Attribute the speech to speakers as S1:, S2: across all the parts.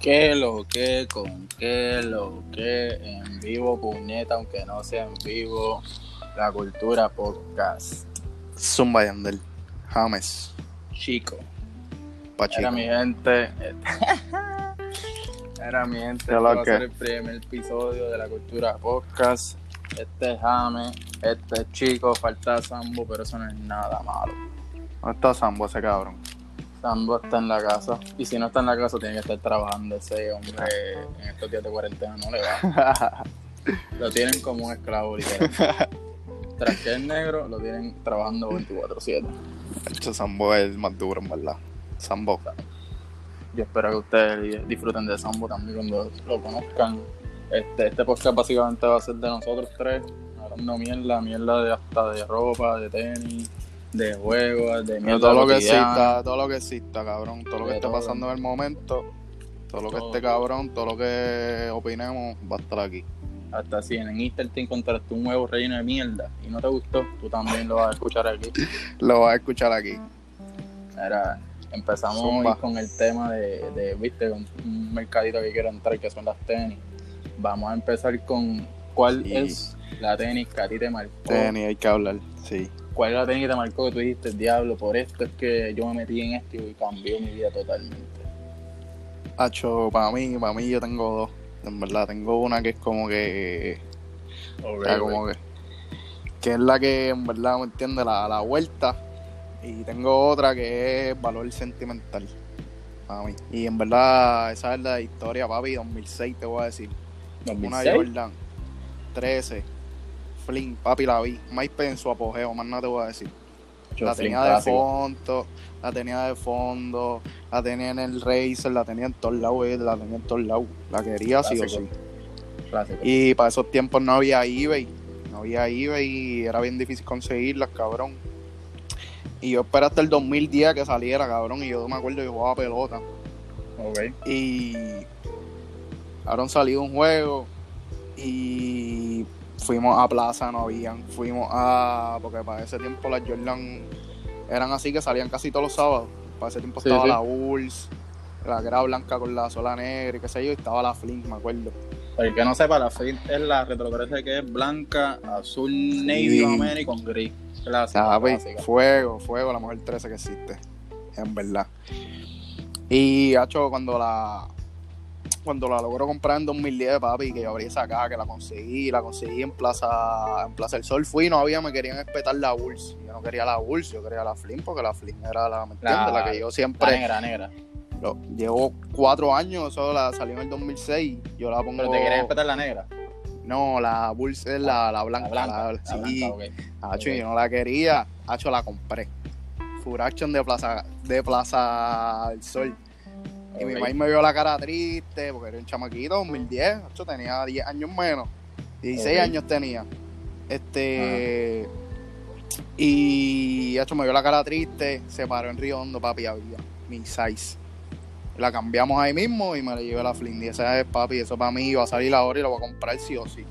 S1: ¿Qué lo que? ¿Con qué lo que? En vivo, puñeta, aunque no sea en vivo. La Cultura Podcast.
S2: Zumba Yandel. James.
S1: Chico.
S2: Pachico.
S1: Era mi gente. Era mi gente. Este va a ser el primer episodio de la Cultura Podcast. Este es James. Este es Chico. Falta Sambo, pero eso no es nada malo.
S2: ¿Dónde está Sambo ese cabrón?
S1: Sambo está en la casa. Y si no está en la casa, tiene que estar trabajando. Ese hombre en estos días de cuarentena no le va. Lo tienen como un esclavo, literal. Tras que es negro, lo tienen trabajando 24-7.
S2: Hecho Sambo es el más duro, en verdad. Sambo.
S1: Yo espero que ustedes disfruten de Sambo también cuando lo conozcan. Este, este podcast básicamente va a ser de nosotros tres, hablando mierda, mierda de hasta de ropa, de tenis, de juegos, de mierda
S2: todo lo que exista, todo lo que exista, cabrón. Todo lo que esté pasando en el momento. Todo lo que esté cabrón, todo lo que opinemos va a estar aquí.
S1: Hasta si en Easter te encontraste un huevo relleno de mierda y no te gustó, tú también lo vas a escuchar aquí.
S2: Lo vas a escuchar aquí.
S1: Era, empezamos
S2: Zumba.
S1: hoy con el tema de, de, viste, con un mercadito que quiero entrar que son las tenis. Vamos a empezar con cuál
S2: Sí.
S1: es la tenis que a ti te marcó.
S2: Tenis, hay que hablar. Sí.
S1: ¿Cuál es la que te marcó que tú dijiste, diablo, por esto es que yo me metí en esto y cambió mi vida totalmente?
S2: Hacho, para mí, para mí yo tengo dos. En verdad, tengo una que es como que. o sea, como que. Que es la que en verdad me entiende la, la vuelta. Y tengo otra que es valor sentimental. Para mí. Y en verdad, esa es la historia, papi. 2006, te voy a decir. Una
S1: 2006.
S2: Jordan 13. Flynn, papi, la vi. MySpace en su apogeo, más nada te voy a decir.
S1: Yo,
S2: La tenía de
S1: clásico.
S2: fondo, la tenía de fondo, la tenía en el Razer, la tenía en todos lados, eh, la tenía en todos lados. La quería sí o
S1: Clásico.
S2: sí.
S1: Clásico.
S2: Y para esos tiempos no había eBay, no había eBay y era bien difícil conseguirlas, cabrón. Y yo esperé hasta el 2010 que saliera, cabrón, y yo me acuerdo yo jugaba pelota.
S1: Ok.
S2: Y ahora salido un juego y fuimos a plaza, no habían. Fuimos a. Porque para ese tiempo las Jordan eran así que salían casi todos los sábados. Para ese tiempo
S1: Sí,
S2: estaba
S1: sí.
S2: la Bulls, la que era blanca con la sola negra y qué sé yo, y estaba la Flint, me acuerdo.
S1: El que no sepa, la Flint es la retrogresa que es blanca, azul, navy, América y con gris. Clásica,
S2: Ah, pues, fuego, fuego, la mejor 13 que existe. En verdad. Y, hacho, cuando la. Cuando la logró comprar en 2010, papi, que yo abrí esa caja, que la conseguí, la conseguí en Plaza, en Plaza del Sol, fui, no había, me querían espetar la Bulls. Yo no quería la Bulls, yo quería la Flynn, porque la Flynn era la, ¿me entiendes?
S1: La-
S2: La que yo
S1: La
S2: siempre,
S1: negra, negra.
S2: lo- llevo cuatro años, eso la salió en el 2006, yo la pongo...
S1: Pero te querías respetar la negra.
S2: No, la Bulls es la, la blanca.
S1: La blanca.
S2: la-
S1: La
S2: sí,
S1: blanca, ok.
S2: Hacho,
S1: Ok.
S2: yo no la quería. Hacho, la compré. Full Action de Plaza, de Plaza del Sol. Y mi mamá me vio la cara triste porque era un chamaquito, 2010. Hacho, tenía 10 años menos. 16
S1: Ok.
S2: años tenía. Este. Y Hacho, me vio la cara triste. Se paró en Río Hondo, papi, había mi size. La cambiamos ahí mismo y me la llevé a la Flynn. Y esa es, papi, eso para mí iba a salir ahora y lo voy a comprar sí o sí.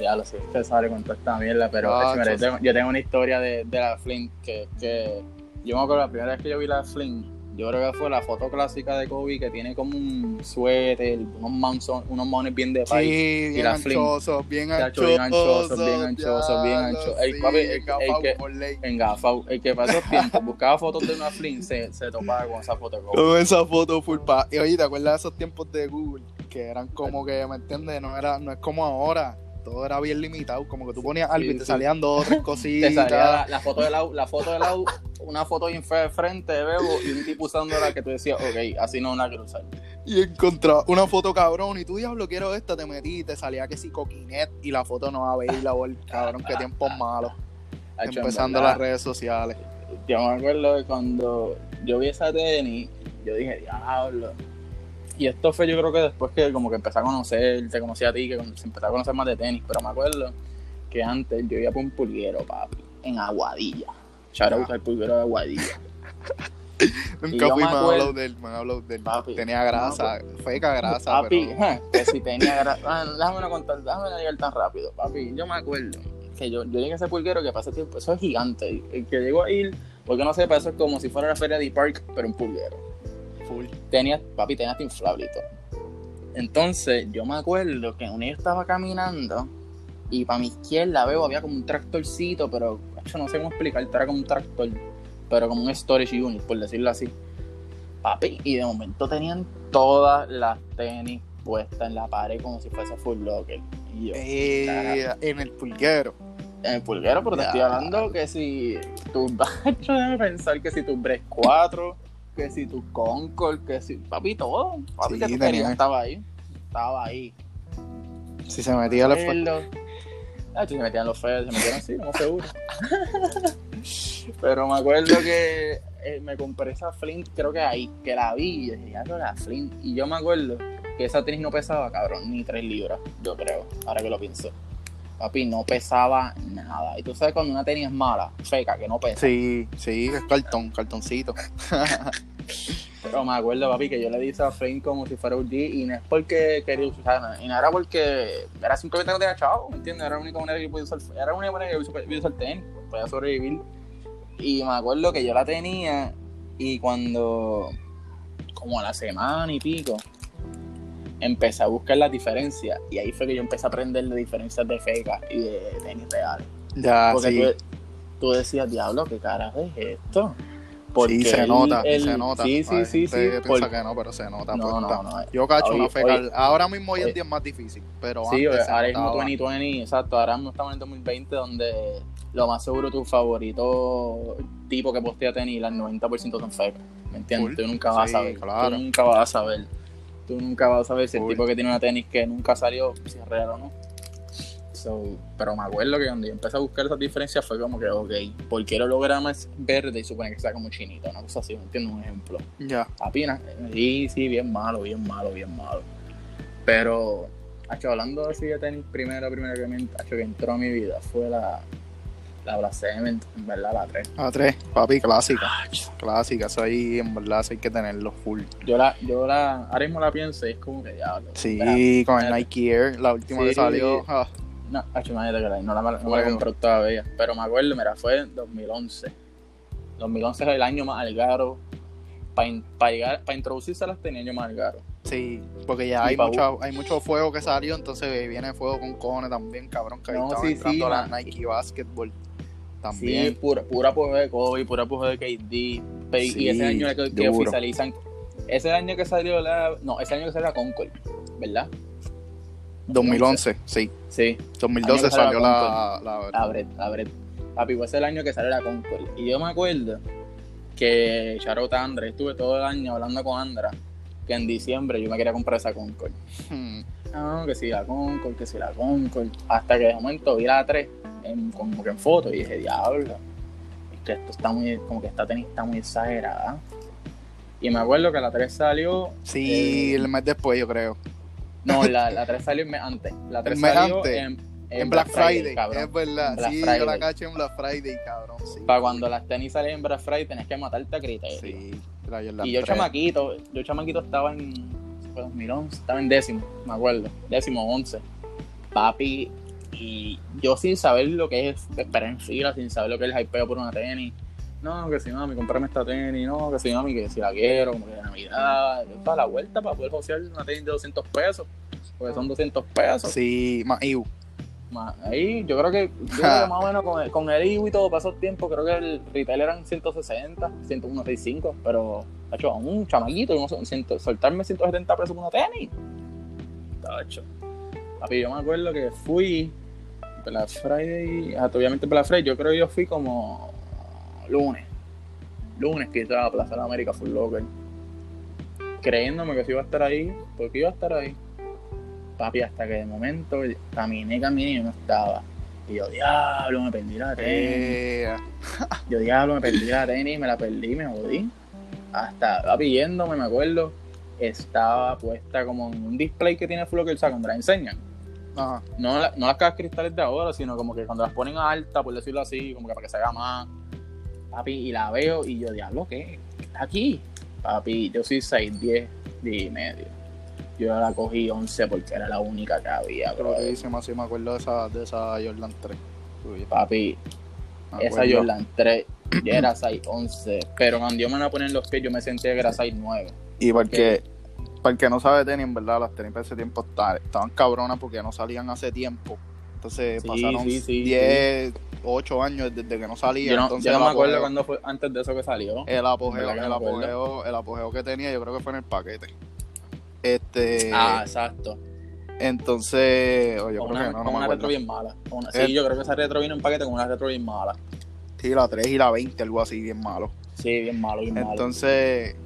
S1: Ya lo sé, usted sabe con toda esta mierda, pero
S2: Ah,
S1: yo, tengo, yo tengo una historia de, de la Flint que, que yo me acuerdo la primera vez que yo vi la Flint, yo creo que fue la foto clásica de Kobe que tiene como un suéter, unos manson, unos mones bien de país.
S2: Sí, bien
S1: Flynn.
S2: anchosos, bien anchosos.
S1: bien anchosos, bien anchosos, bien anchosos. Ey,
S2: sí,
S1: papi, el- el que-
S2: por ley.
S1: En Gafao, el que pasó tiempo buscaba fotos de una Flint se, se topaba con esa foto de Kobe.
S2: Con esa foto full pa. Y oye, ¿te acuerdas de esos tiempos de Google? Que eran como que, ¿me entiendes? No, era, no es como ahora. Todo era bien limitado. Como que tú ponías algo y
S1: Sí,
S2: te
S1: sí.
S2: salían dos o tres
S1: Te
S2: cositas.
S1: salía la, la foto de la, la foto de la, una foto de frente de Bebo y un tipo usando la que tú decías, ok, así no quiero usar.
S2: Y encontraba una foto cabrón. Y tú, diablo, quiero esta. Te metí y te salía que sí, coquinet. Y la foto no va a ver. Y la vol- cabrón, qué tiempos malos. Empezando las redes sociales.
S1: Yo me acuerdo de cuando yo vi esa tenis, yo dije, diablo. Y esto fue yo creo que después que como que empecé a conocer, te conocí a ti, que se empezó a conocer más de tenis, pero me acuerdo que antes yo iba por un pulguero, papi, en Aguadilla. Shout out al pulguero de Aguadilla.
S2: Nunca fui,
S1: me
S2: han hablado de él. Me han hablado de él.
S1: Papi,
S2: Tenía grasa. Feca grasa.
S1: Papi,
S2: pero...
S1: ja, que si tenía gra- ah, déjame no contar, déjame no llegar tan rápido, papi. Yo me acuerdo que yo, yo llegué a ese pulguero que pasé tiempo, eso es gigante. El que llegó a ir, porque no sepa, eso es como si fuera la feria de Park, pero un pulguero.
S2: Full.
S1: Tenía, papi, tenía hasta inflable y todo. Entonces, yo me acuerdo que un día estaba caminando y para mi izquierda veo, había como un tractorcito, pero yo no sé cómo explicarte, era como un tractor, pero como un storage unit, por decirlo así. Papi, y de momento tenían todas las tenis puestas en la pared como si fuese full locker. Y yo,
S2: Eh, en el pulguero.
S1: en el pulguero, pero te estoy hablando que si tu bacho, déjame pensar que si tu Break 4, que si tu Concord, que si, papi, todo. Papi,
S2: Sí,
S1: que tú
S2: tenía.
S1: querías, estaba ahí. Estaba ahí.
S2: Si se metía la
S1: Acuerdo. Ah, sí, se metían los feos, se metían así, no seguro. Pero me acuerdo que eh, me compré esa Flint, creo que ahí, que la vi, y dije, ya no la Flint. Y yo me acuerdo que esa tenis no pesaba, cabrón, ni 3 libras, yo creo, ahora que lo pienso. Papi, no pesaba nada. Y tú sabes cuando una tenis es mala, feca, que no pesa.
S2: Sí, sí, es cartón, cartoncito.
S1: Pero me acuerdo, papi, que yo le di esa Flame como si fuera un G y no es porque quería usar, y no era porque era simplemente que no tenía chavo, ¿me entiendes? Era la única manera que podía usar, era la única manera que podía usar tenis, podía sobrevivir. Y me acuerdo que yo la tenía y cuando, como a la semana y pico, empecé a buscar las diferencias y ahí fue que yo empecé a aprender de diferencias de feca y de tenis reales.
S2: Ya,
S1: Porque
S2: sí.
S1: tú, tú decías, diablo, ¿qué carajo es esto?
S2: Sí, se nota,
S1: el-
S2: se nota.
S1: Sí, sí, sí, sí.
S2: piensa
S1: porque-
S2: que no, pero se nota.
S1: No,
S2: puesta.
S1: no, no.
S2: Yo cacho una feca.
S1: oye.
S2: ahora mismo hoy en
S1: Oye.
S2: día es más difícil, pero
S1: Sí,
S2: antes
S1: ahora mismo
S2: notaba.
S1: 2020, exacto. Ahora mismo estamos en el 2020 donde lo más seguro tu favorito tipo que postea tenis, el 90% son fecas. ¿Me entiendes?
S2: Full.
S1: Tú nunca vas
S2: Sí,
S1: a saber.
S2: claro.
S1: Tú nunca vas a saber. Tú nunca vas a saber si el tipo que tiene una tenis que nunca salió, si es real o no. So, pero me acuerdo que cuando yo empecé a buscar esas diferencias fue como que, ok, ¿por qué el holograma es verde y supone que sea como chinito? Una cosa así, ¿me entiendes? Un ejemplo.
S2: Ya.
S1: Apenas, sí, sí, bien malo, bien malo, bien malo. Pero, hacho, hablando así de tenis, primero, primero que, me, hacho, que entró a mi vida fue la, la Blasement, en verdad, la 3.
S2: A tres, papi, clásica. Clásica, eso ahí en verdad eso hay que tenerlo full.
S1: Yo la, yo la, ahora mismo la pienso y es como que diablo.
S2: Sí, con el. Nike Air, la última que salió. ah,
S1: No, imagínate que la, no la, no la comprado todavía. Pero me acuerdo, mira, fue en 2011. 2011 es el año más algaro. Para llegar, para introducirse a las tenis, el año más algaro.
S2: sí, porque ya hay
S1: pa'
S2: mucho, hay mucho fuego que salió, entonces viene fuego con Cone también, cabrón, que ahí
S1: No,
S2: estaban
S1: sí,
S2: entrando
S1: sí,
S2: la
S1: man.
S2: Nike Basketball
S1: Sí,
S2: también.
S1: pura, pura apogeo de Kobe, pura apogeo de KD.
S2: Sí,
S1: y ese año que, que oficializan. Ese año que salió la. No, ese año que salió la Concord, ¿verdad?
S2: 2011, sí.
S1: Sí,
S2: 2012
S1: Año que salió la
S2: la, la,
S1: la Bret, la Bret. Papi, fue ese el año que salió la Concord. Y yo me acuerdo que Charot Andra, estuve todo el año hablando con Andra, que en diciembre yo me quería comprar esa Concord.
S2: Hmm,
S1: No, que si la Concord, que si la Concord. Hasta que de momento vi la 3 en, como que en foto y dije, diablo, es que esto está muy, como que esta tenis está muy exagerada. Y me acuerdo que la 3 salió.
S2: Sí,
S1: eh,
S2: el mes después, yo creo.
S1: No, la, la 3 salió el mes antes. La 3
S2: El mes
S1: salió
S2: antes.
S1: en,
S2: En, Black Friday,
S1: cabrón.
S2: es verdad.
S1: Black
S2: sí, yo la
S1: Friday.
S2: caché en Black Friday, cabrón. Sí.
S1: Para cuando las tenis salían en Black Friday tenés que matarte a criterio.
S2: Sí,
S1: y yo
S2: 3.
S1: chamaquito, yo chamaquito estaba en fue 2011, estaba en décimo, me acuerdo, décimo, once. Papi, y yo sin saber lo que es esperar en fila, sin saber lo que es el hypeo por una tenis. No, que si mami, comprame esta tenis, no, que si mami, que si la quiero, como que de Navidad, toda la vuelta para poder josear una tenis de 200 pesos, porque son 200 pesos.
S2: Sí, más Iu.
S1: Ma- Ahí yo creo que, yo creo que más o menos con el, con el IBU y todo para esos tiempos, creo que el retail eran 160, 165, pero, tacho, a un chamaquito, no sé, ciento- soltarme 170 pesos por una tenis. Tacho. Papi, yo me acuerdo que fui Black Friday, ah, obviamente Black Friday, yo creo que yo fui como lunes. Lunes que estaba a Plaza de la América Full Locker. Creyéndome que sí iba a estar ahí, porque iba a estar ahí. Papi, hasta que de momento caminé, caminé y no estaba. Y yo, diablo, me perdí la tenis.
S2: Eh,
S1: Yo, diablo, me perdí la tenis, me la perdí, me jodí. Hasta, papi, yéndome, me acuerdo, estaba puesta como en un display que tiene Full Locker, o sea, cuando la enseñan.
S2: Ajá.
S1: No, la- no las cajas cristales de ahora, sino como que cuando las ponen alta, por decirlo así, como que para que se haga más. Papi, y la veo y yo, diablo, ¿qué? ¿Qué está aquí? Papi, yo soy 6, 10, 10 y medio. Yo la cogí 11 porque era la única que había, bro.
S2: Creo que más, sí me acuerdo de esa, de esa Jordan 3. Uy,
S1: Papi, esa. Jordan 3, yo era 6, 11. Pero cuando yo me iba a poner los pies, yo me sentía que era 6, 9.
S2: Y porque, para el que no sabe tenis, en verdad, las tenis para ese tiempo estaban, estaban cabronas porque no salían hace tiempo. Entonces
S1: Sí,
S2: pasaron
S1: sí, sí,
S2: 10, 8 años desde que no salía.
S1: Yo no,
S2: entonces
S1: yo no me acuerdo cuándo fue antes de eso que salió.
S2: El apogeo,
S1: ¿Verdad que
S2: el,
S1: no
S2: apogeo, el apogeo que tenía, yo creo que fue en el paquete. Este,
S1: ah, exacto.
S2: entonces, o yo creo
S1: una,
S2: que no, no
S1: con
S2: me
S1: una
S2: acuerdo.
S1: retro bien mala. Una-
S2: Eh.
S1: sí, yo creo que esa retro vino en paquete con una retro bien mala.
S2: Sí, la 3 y la 20, algo así, bien malo.
S1: Sí, bien malo, bien malo.
S2: Entonces,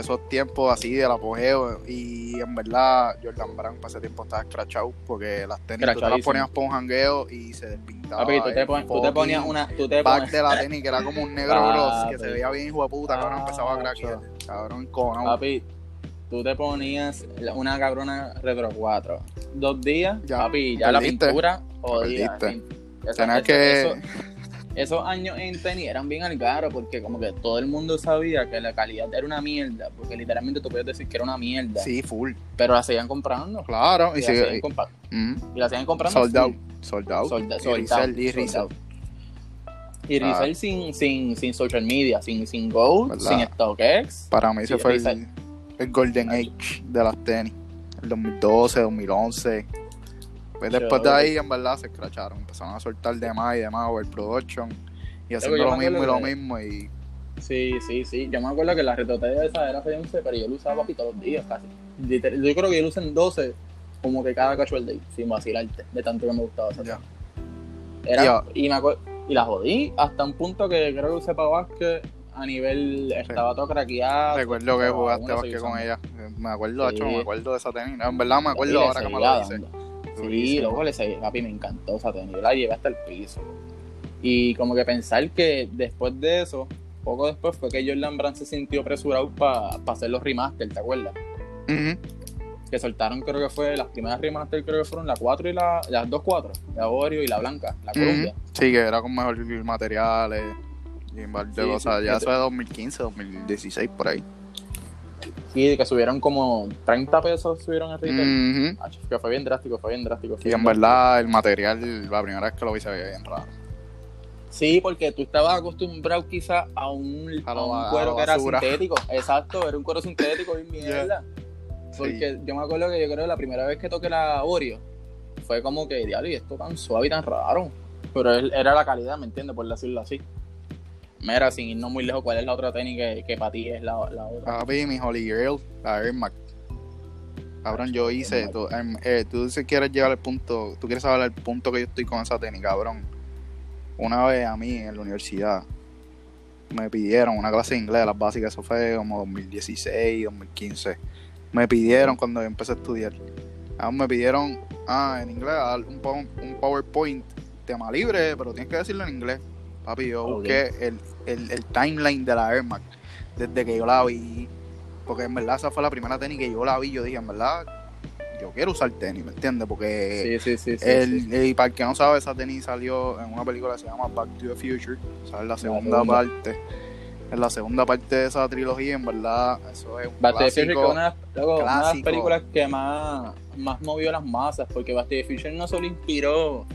S2: esos tiempos así del apogeo, y en verdad, Jordan Brand para ese tiempo estaba escrachado, porque las tenis tú te las ponías por un jangueo y se despintaba.
S1: Papi, tú te,
S2: el
S1: pon- tú te
S2: fucking
S1: ponías una. Tú te
S2: pack
S1: pones,
S2: de la tenis que era como un negro gloss, que se veía bien hijo de puta, cabrón, empezaba a craquear. Cabrón, con
S1: papi, tú te ponías una cabrona retro 4. Dos días,
S2: Ya,
S1: papi, ya la pintura jodida.
S2: Tenías que.
S1: eso- esos años en tenis eran bien algaros porque como que todo el mundo sabía que la calidad era una mierda, porque literalmente tú podías decir que era una mierda,
S2: Sí, full.
S1: pero la seguían comprando.
S2: Claro, y,
S1: Y, la,
S2: sigue-
S1: seguían compa-
S2: mm,
S1: y la seguían comprando.
S2: sold out. Sold out.
S1: Sold,
S2: Y
S1: sold
S2: resell,
S1: out,
S2: y
S1: sold out. Y
S2: Ah.
S1: resell sin, sin, sin social media, sin, sin Gold,
S2: ¿Verdad?
S1: sin StockX.
S2: Para mí ese fue el, el Golden Age de las tenis. El 2012, 2011. Pues después de ahí, en verdad, se escracharon. Empezaron a soltar de más y de más overproduction. Y haciendo lo mismo y lo mismo. Y
S1: Sí, sí, sí. Yo me acuerdo que la retotella esa era 11, pero yo lo usaba papi todos los días casi. Yo creo que yo lo usé en 12, como que cada casual day, sin vacilarte, de tanto que me gustaba esa
S2: ya.
S1: Era,
S2: Ya.
S1: y, me y la jodí hasta un punto que creo que usé para básquet a nivel. Estaba todo craqueado.
S2: Recuerdo que jugaste básquet con ella. Eh, Me acuerdo,
S1: Sí.
S2: hecho, me acuerdo de esa tenis. No, en verdad me acuerdo
S1: Sí,
S2: ahora que me lo dices.
S1: Sí, luego le seguí, papi, me encantó esa tenis. Yo la llevé hasta el piso. Y como que pensar que después de eso, poco después fue que Jordan Brand se sintió apresurado para hacer los remaster, ¿te acuerdas?
S2: Ujú.
S1: Que soltaron, creo que fue, las primeras remaster, creo que fueron la 4 y la, las dos 4, la Oreo y la blanca, la Columbia.
S2: Ujú. Sí, que era con mejor materiales y par de
S1: Sí,
S2: cosas. ya eso de 2015, 2016, por ahí.
S1: Y que subieron como 30 pesos, subieron el retail. Ach, Que fue bien drástico, fue bien drástico. fue
S2: Y en
S1: bien
S2: verdad, el material, la primera vez que lo vi se veía bien raro.
S1: Sí, porque tú estabas acostumbrado quizás a un,
S2: A
S1: un cuero que era sintético. Exacto, era un cuero sintético y mierda. Porque yo me acuerdo que yo creo que la primera vez que toqué la Oreo fue como que, diablo, y esto tan suave y tan raro. Pero él- era la calidad, ¿me entiendes? Por decirlo así. Mira, sin irnos muy lejos, ¿cuál es la otra tenis que, que para ti es la, la otra?
S2: Papi, mi Holy Grail, la Air Max. Cabrón, yo hice, tú, em, eh, tú si quieres llegar al punto, tú quieres saber el punto que yo estoy con esa tenis, cabrón. Una vez a mí en la universidad me pidieron una clase de inglés, las básicas, eso fue como 2016, 2015. Me pidieron cuando yo empecé a estudiar. Ah, me pidieron, ah, en inglés, un, un PowerPoint, tema libre, pero tienes que decirlo en inglés. Papi, yo
S1: Ok.
S2: busqué el, el, el timeline de la Air Max desde que yo la vi. Porque en verdad esa fue la primera tenis que yo la vi. Yo dije, en verdad, yo quiero usar tenis, ¿me entiendes? Porque
S1: Sí, sí, sí.
S2: el, para el que no sabe, esa tenis salió en una película que se llama Back to the Future. O sea, en la segunda
S1: segunda.
S2: parte. En la segunda parte de esa trilogía, en verdad, eso es un
S1: Back
S2: clásico.
S1: una, luego, una de las películas que más, más movió las masas, porque Back to the Future no solo inspiró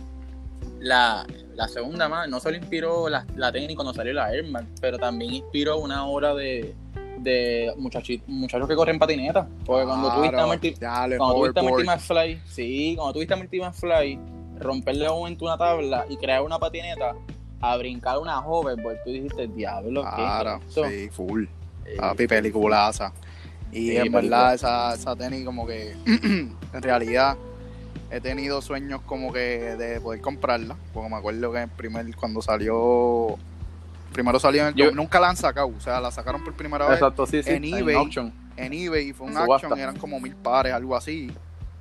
S1: la, la segunda más, no solo inspiró la, la tenis cuando salió la Air Max, pero también inspiró una obra de, de muchachi- muchachos que corren patineta. Porque cuando tú viste a
S2: Claro,
S1: Marty,
S2: dale,
S1: cuando tuviste a Marty. McFly, sí, cuando tuviste a Marty McFly, romperle un momento una tabla y crear una patineta, a brincar una hoverboard, tú dijiste, diablo, ¿qué
S2: Claro,
S1: es esto?"
S2: sí, full.
S1: Eh,
S2: Papi, peliculaza. Y
S1: Sí,
S2: en
S1: película.
S2: verdad, esa, esa tenis, como que en realidad he tenido sueños como que de poder comprarla. Porque me acuerdo que el primer, cuando salió, primero salió en el.
S1: Yo-
S2: nunca la han sacado, o sea, la sacaron por primera vez
S1: Exacto, sí, sí.
S2: en eBay.
S1: auction.
S2: en eBay fue un
S1: En subasta.
S2: action eran como mil pares, algo así.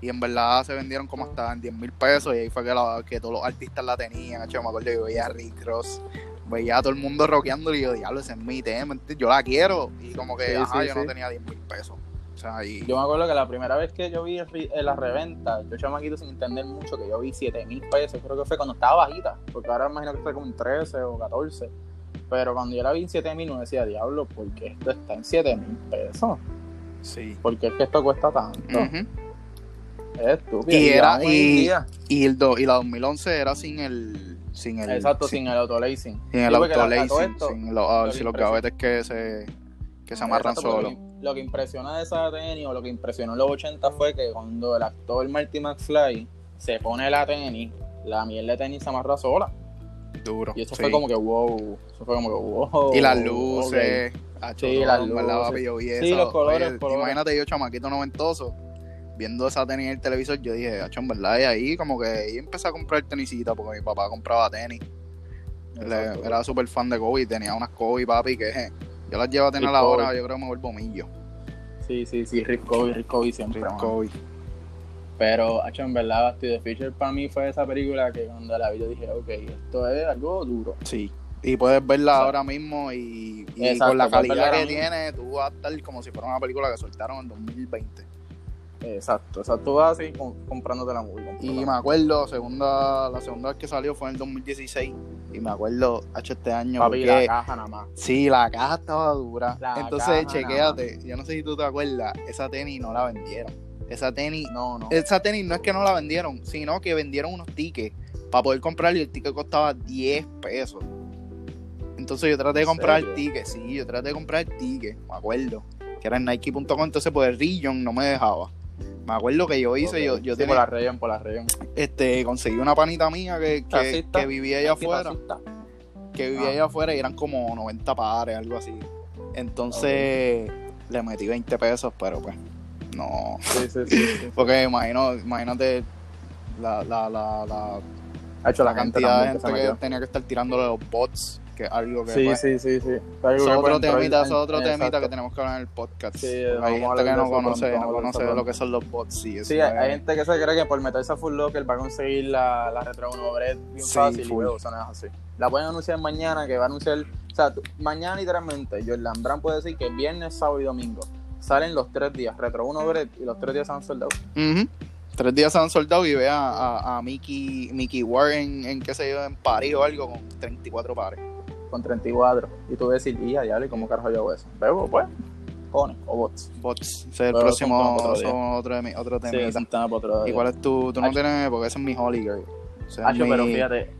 S2: Y en verdad se vendieron como hasta en 10 mil pesos y ahí fue que, la- que todos los artistas la tenían. hecho, me acuerdo que yo veía a Rick Ross, veía a todo el mundo rockeando y yo, diablo, ese es mi tema, yo la quiero. Y como que,
S1: Sí,
S2: ajá,
S1: sí,
S2: yo no tenía 10 mil pesos. O sea, y
S1: Yo me acuerdo que la primera vez que yo vi en la reventa, yo chamaquito sin entender mucho, que yo vi 7 mil pesos, creo que fue cuando estaba bajita, porque ahora me imagino que fue como en 13 o 14. Pero cuando yo la vi en 7 mil, no decía, diablo, ¿por qué esto está en 7 mil pesos?
S2: sí.
S1: ¿Por qué es que esto cuesta tanto?
S2: Ujú.
S1: Es estúpido.
S2: Y era- y- el do- y la 2011 era sin el sin el.
S1: Exacto,
S2: sin,
S1: sin el autolacing.
S2: sin el autolacing, sin ah, sin los gavetes que se, que se amarran solos.
S1: Lo, que- impresiona de esa tenis o lo que impresionó en los 80 fue que cuando el actor Marty McFly se pone la tenis, la miel de tenis se amarra sola.
S2: Duro.
S1: Y eso
S2: sí.
S1: fue como que wow. Eso fue como que wow.
S2: Y las luces. acho,
S1: Sí, las luces. Sí, los colores,
S2: Oye,
S1: colores.
S2: Imagínate yo, chamaquito noventoso, viendo esa tenis en el televisor, yo dije, acho, en verdad, y ahí como que ahí empecé a comprar tenisita porque mi papá compraba tenis. Le- era súper fan de Kobe, tenía unas Kobe, papi, que yo las llevo a tener
S1: Rick
S2: la hora,
S1: Kobe.
S2: yo creo que me vuelvo millo.
S1: Sí, sí, sí, Rick Kobe, Rick Kobe siempre.
S2: Rick. Kobe.
S1: Pero, hacho, en verdad, Back to the Future para mí fue esa película que cuando la vi yo dije, ok, esto es algo duro.
S2: Sí. Y puedes verla
S1: Exacto.
S2: ahora mismo y, y
S1: Exacto,
S2: con la calidad
S1: ahora
S2: que tiene, tú vas a estar como si fuera una película que soltaron en 2020.
S1: Exacto, o sea, tú vas así com- comprándote la movie.
S2: Y me acuerdo, segunda, la segunda vez que salió fue en el 2016. Y me acuerdo, hecho este año.
S1: Papi,
S2: porque-
S1: la caja nada más.
S2: Sí, la caja estaba dura.
S1: La
S2: Entonces, chequéate. Yo no sé si tú te acuerdas, esa tenis no la vendieron. Esa tenis,
S1: No, no.
S2: esa tenis no es que no la vendieron, sino que vendieron unos tickets para poder comprarla y el ticket costaba 10 pesos. Entonces yo traté de
S1: ¿En
S2: comprar el ticket, sí, yo traté de comprar el ticket, me acuerdo. Que era en Nike.com, entonces por el Region no me dejaba. Me acuerdo que yo hice, yo, yo
S1: Sí,
S2: tenía-
S1: por la región, por la región.
S2: este, conseguí una panita mía que, que, vivía allá afuera, que vivía
S1: Ah.
S2: allá afuera y eran como 90 pares, algo así. Entonces le metí 20 pesos, pero pues no.
S1: Sí, sí, sí. sí.
S2: Porque imagino, imagínate la, la, la, la,
S1: Ha hecho la,
S2: la
S1: gente
S2: cantidad de gente
S1: que
S2: tenía que estar tirándole los bots, que es algo que
S1: Sí,
S2: pues,
S1: sí, sí, sí.
S2: es otro temita, eso es otro temita
S1: Exacto.
S2: que tenemos que hablar en el podcast.
S1: Sí,
S2: hay gente que no conoce,
S1: pronto,
S2: no conoce lo que son los bots. Sí, eso
S1: Sí, hay, gente que se cree que por meterse a Full Locker va a conseguir la, la Retro 1 Bread bien
S2: Sí,
S1: fácil y
S2: full.
S1: luego eso no es así. La pueden anunciar mañana, que va a anunciar, o sea, tú- mañana literalmente, Jordan Brand puede decir que viernes, sábado y domingo salen los tres días, Retro 1 Bread y los tres días se han soldado.
S2: Ujú. Tres días se han soldado y ve a, a, a Mickey, Mickey Warren en, qué sé yo, en París o algo con 34 pares.
S1: Con 34. Y tú decir, y a diablo, ¿y cómo carajo yo hago eso? Pero pues, cones o bots.
S2: Bots. Ese es el
S1: Pero
S2: próximo,
S1: otro
S2: otro, de mi- otro
S1: Sí,
S2: tema.
S1: para otro
S2: ¿Y cuál es tu, tú no tienes, porque ese es mi Holy Girl.
S1: Hacho,
S2: mi-
S1: pero fíjate.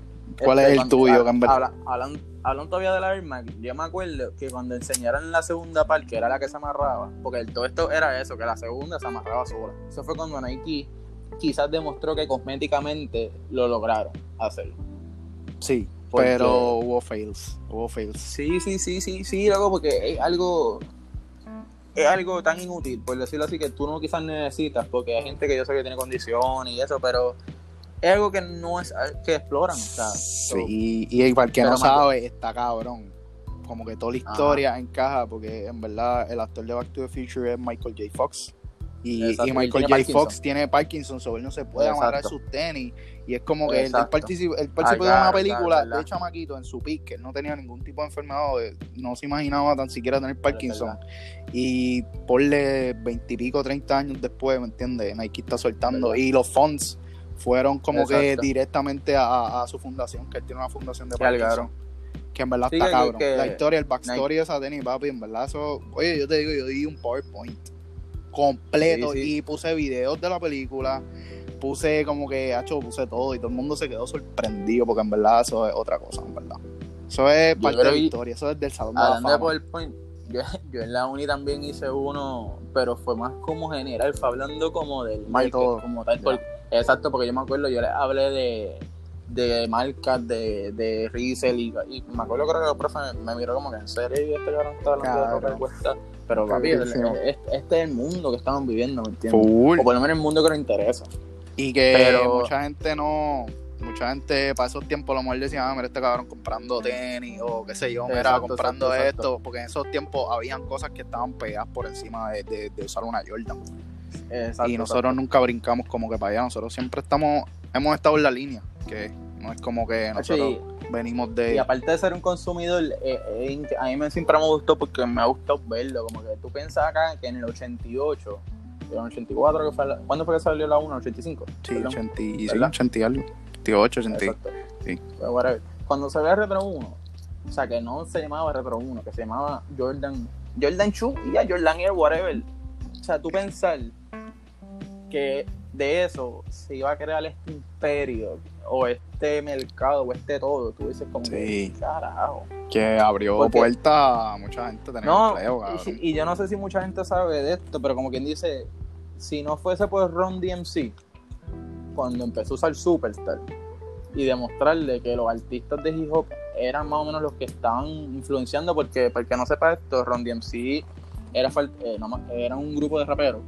S2: ¿Cuál es el
S1: cuando-
S2: tuyo,
S1: ah,
S2: Gamber?
S1: habla- Hablan, hablan todavía de la Air Max. Yo me acuerdo que cuando enseñaron la segunda parte, que era la que se amarraba, porque el- todo esto era eso, que la segunda se amarraba sola. Eso fue cuando Nike quizás demostró que cosméticamente lo lograron hacer.
S2: Sí,
S1: Porque-
S2: pero hubo fails. Hubo fails.
S1: Sí, sí, sí, sí, sí, loco, porque es algo. Es algo tan inútil, por decirlo así, que tú no quizás necesitas, porque hay gente que yo sé que tiene condiciones y eso, pero es algo que no es que exploran. O sea, so-
S2: Sí, y, y para el que
S1: Pero
S2: no sabe, está cabrón. Como que toda la
S1: Ajá.
S2: historia encaja, porque en verdad el actor de Back to the Future es Michael J. Fox. Y, Michael J. Fox tiene Parkinson, so él no se puede amarrar
S1: Exacto.
S2: sus tenis. Y es como que él, participó, él participó
S1: Ah,
S2: de una película de chamaquito en su pick, que él no tenía ningún tipo de enfermedad, no se imaginaba tan siquiera tener Parkinson. Y ponle veintipico, treinta años después, ¿me entiendes? Nike está soltando. Y los funds fueron como que directamente a, a su fundación, que él tiene una fundación de Parkinson. Que en verdad
S1: Sí,
S2: está cabrón.
S1: que-
S2: la historia, el backstory de esa tenis, papi, en verdad eso... Oye, yo te digo, yo di un PowerPoint completo
S1: Sí, sí.
S2: y puse videos de la película, puse como que, hacho, puse todo y todo el mundo se quedó sorprendido porque en verdad eso es otra cosa, en verdad. Eso es
S1: Yo
S2: parte de la historia, eso es del Salón de la
S1: Hablando de
S2: Fama.
S1: PowerPoint, yo, yo en la uni también hice uno, pero fue más como general, fue hablando como del market,
S2: todo.
S1: como tal. por- exacto, porque yo me acuerdo, yo les hablé de, de marcas, de, de resell, y, y me acuerdo creo que el profe me, me miró como que en serio, y este cabrón está hablando de ropa que cuesta. Pero papi,
S2: durísimo.
S1: este, este es el mundo que estamos viviendo, ¿me entiendes?
S2: Full.
S1: O por lo menos el mundo que nos interesa.
S2: Y que
S1: Pero-
S2: mucha gente no, mucha gente para esos tiempos a lo mejor decía, ah, mira este cabrón comprando tenis o qué sé yo, mira
S1: Exacto,
S2: comprando
S1: exacto,
S2: esto,
S1: exacto.
S2: porque en esos tiempos habían cosas que estaban pegadas por encima de, de- de usar una Jordan.
S1: Exacto,
S2: y nosotros nunca brincamos como que para allá, nosotros siempre estamos, hemos estado en la línea, que no es como que nosotros
S1: Y-
S2: venimos
S1: Y
S2: de...
S1: aparte de ser un consumidor, eh, eh, a mí me, siempre me gustó porque me ha gustado verlo. Como que tú piensas acá que en el 88, en el 84, que fue la- ¿cuándo fue que salió la 1? ¿85?
S2: Sí,
S1: Perdón.
S2: 80, y- sí,
S1: ¿Verdad?
S2: 80 y algo, 88, 80. y-
S1: Exacto.
S2: sí.
S1: Pero whatever. Cuando salió el Retro 1, o sea, que no se llamaba Retro 1, que se llamaba Jordan, Jordan Shoe y ya Jordan Air, whatever. O sea, tú pensar que de eso se iba a crear este imperio o este este mercado o este todo, tú dices como que, carajo.
S2: Que abrió puertas a mucha gente tener empleo,
S1: y, y, yo no sé si mucha gente sabe de esto, pero como quien dice, si no fuese por Ron DMC, cuando empezó a usar Superstar, y demostrarle que los artistas de hip hop eran más o menos los que estaban influenciando, porque para el que no sepa esto, Ron DMC era, eh, era un grupo de raperos.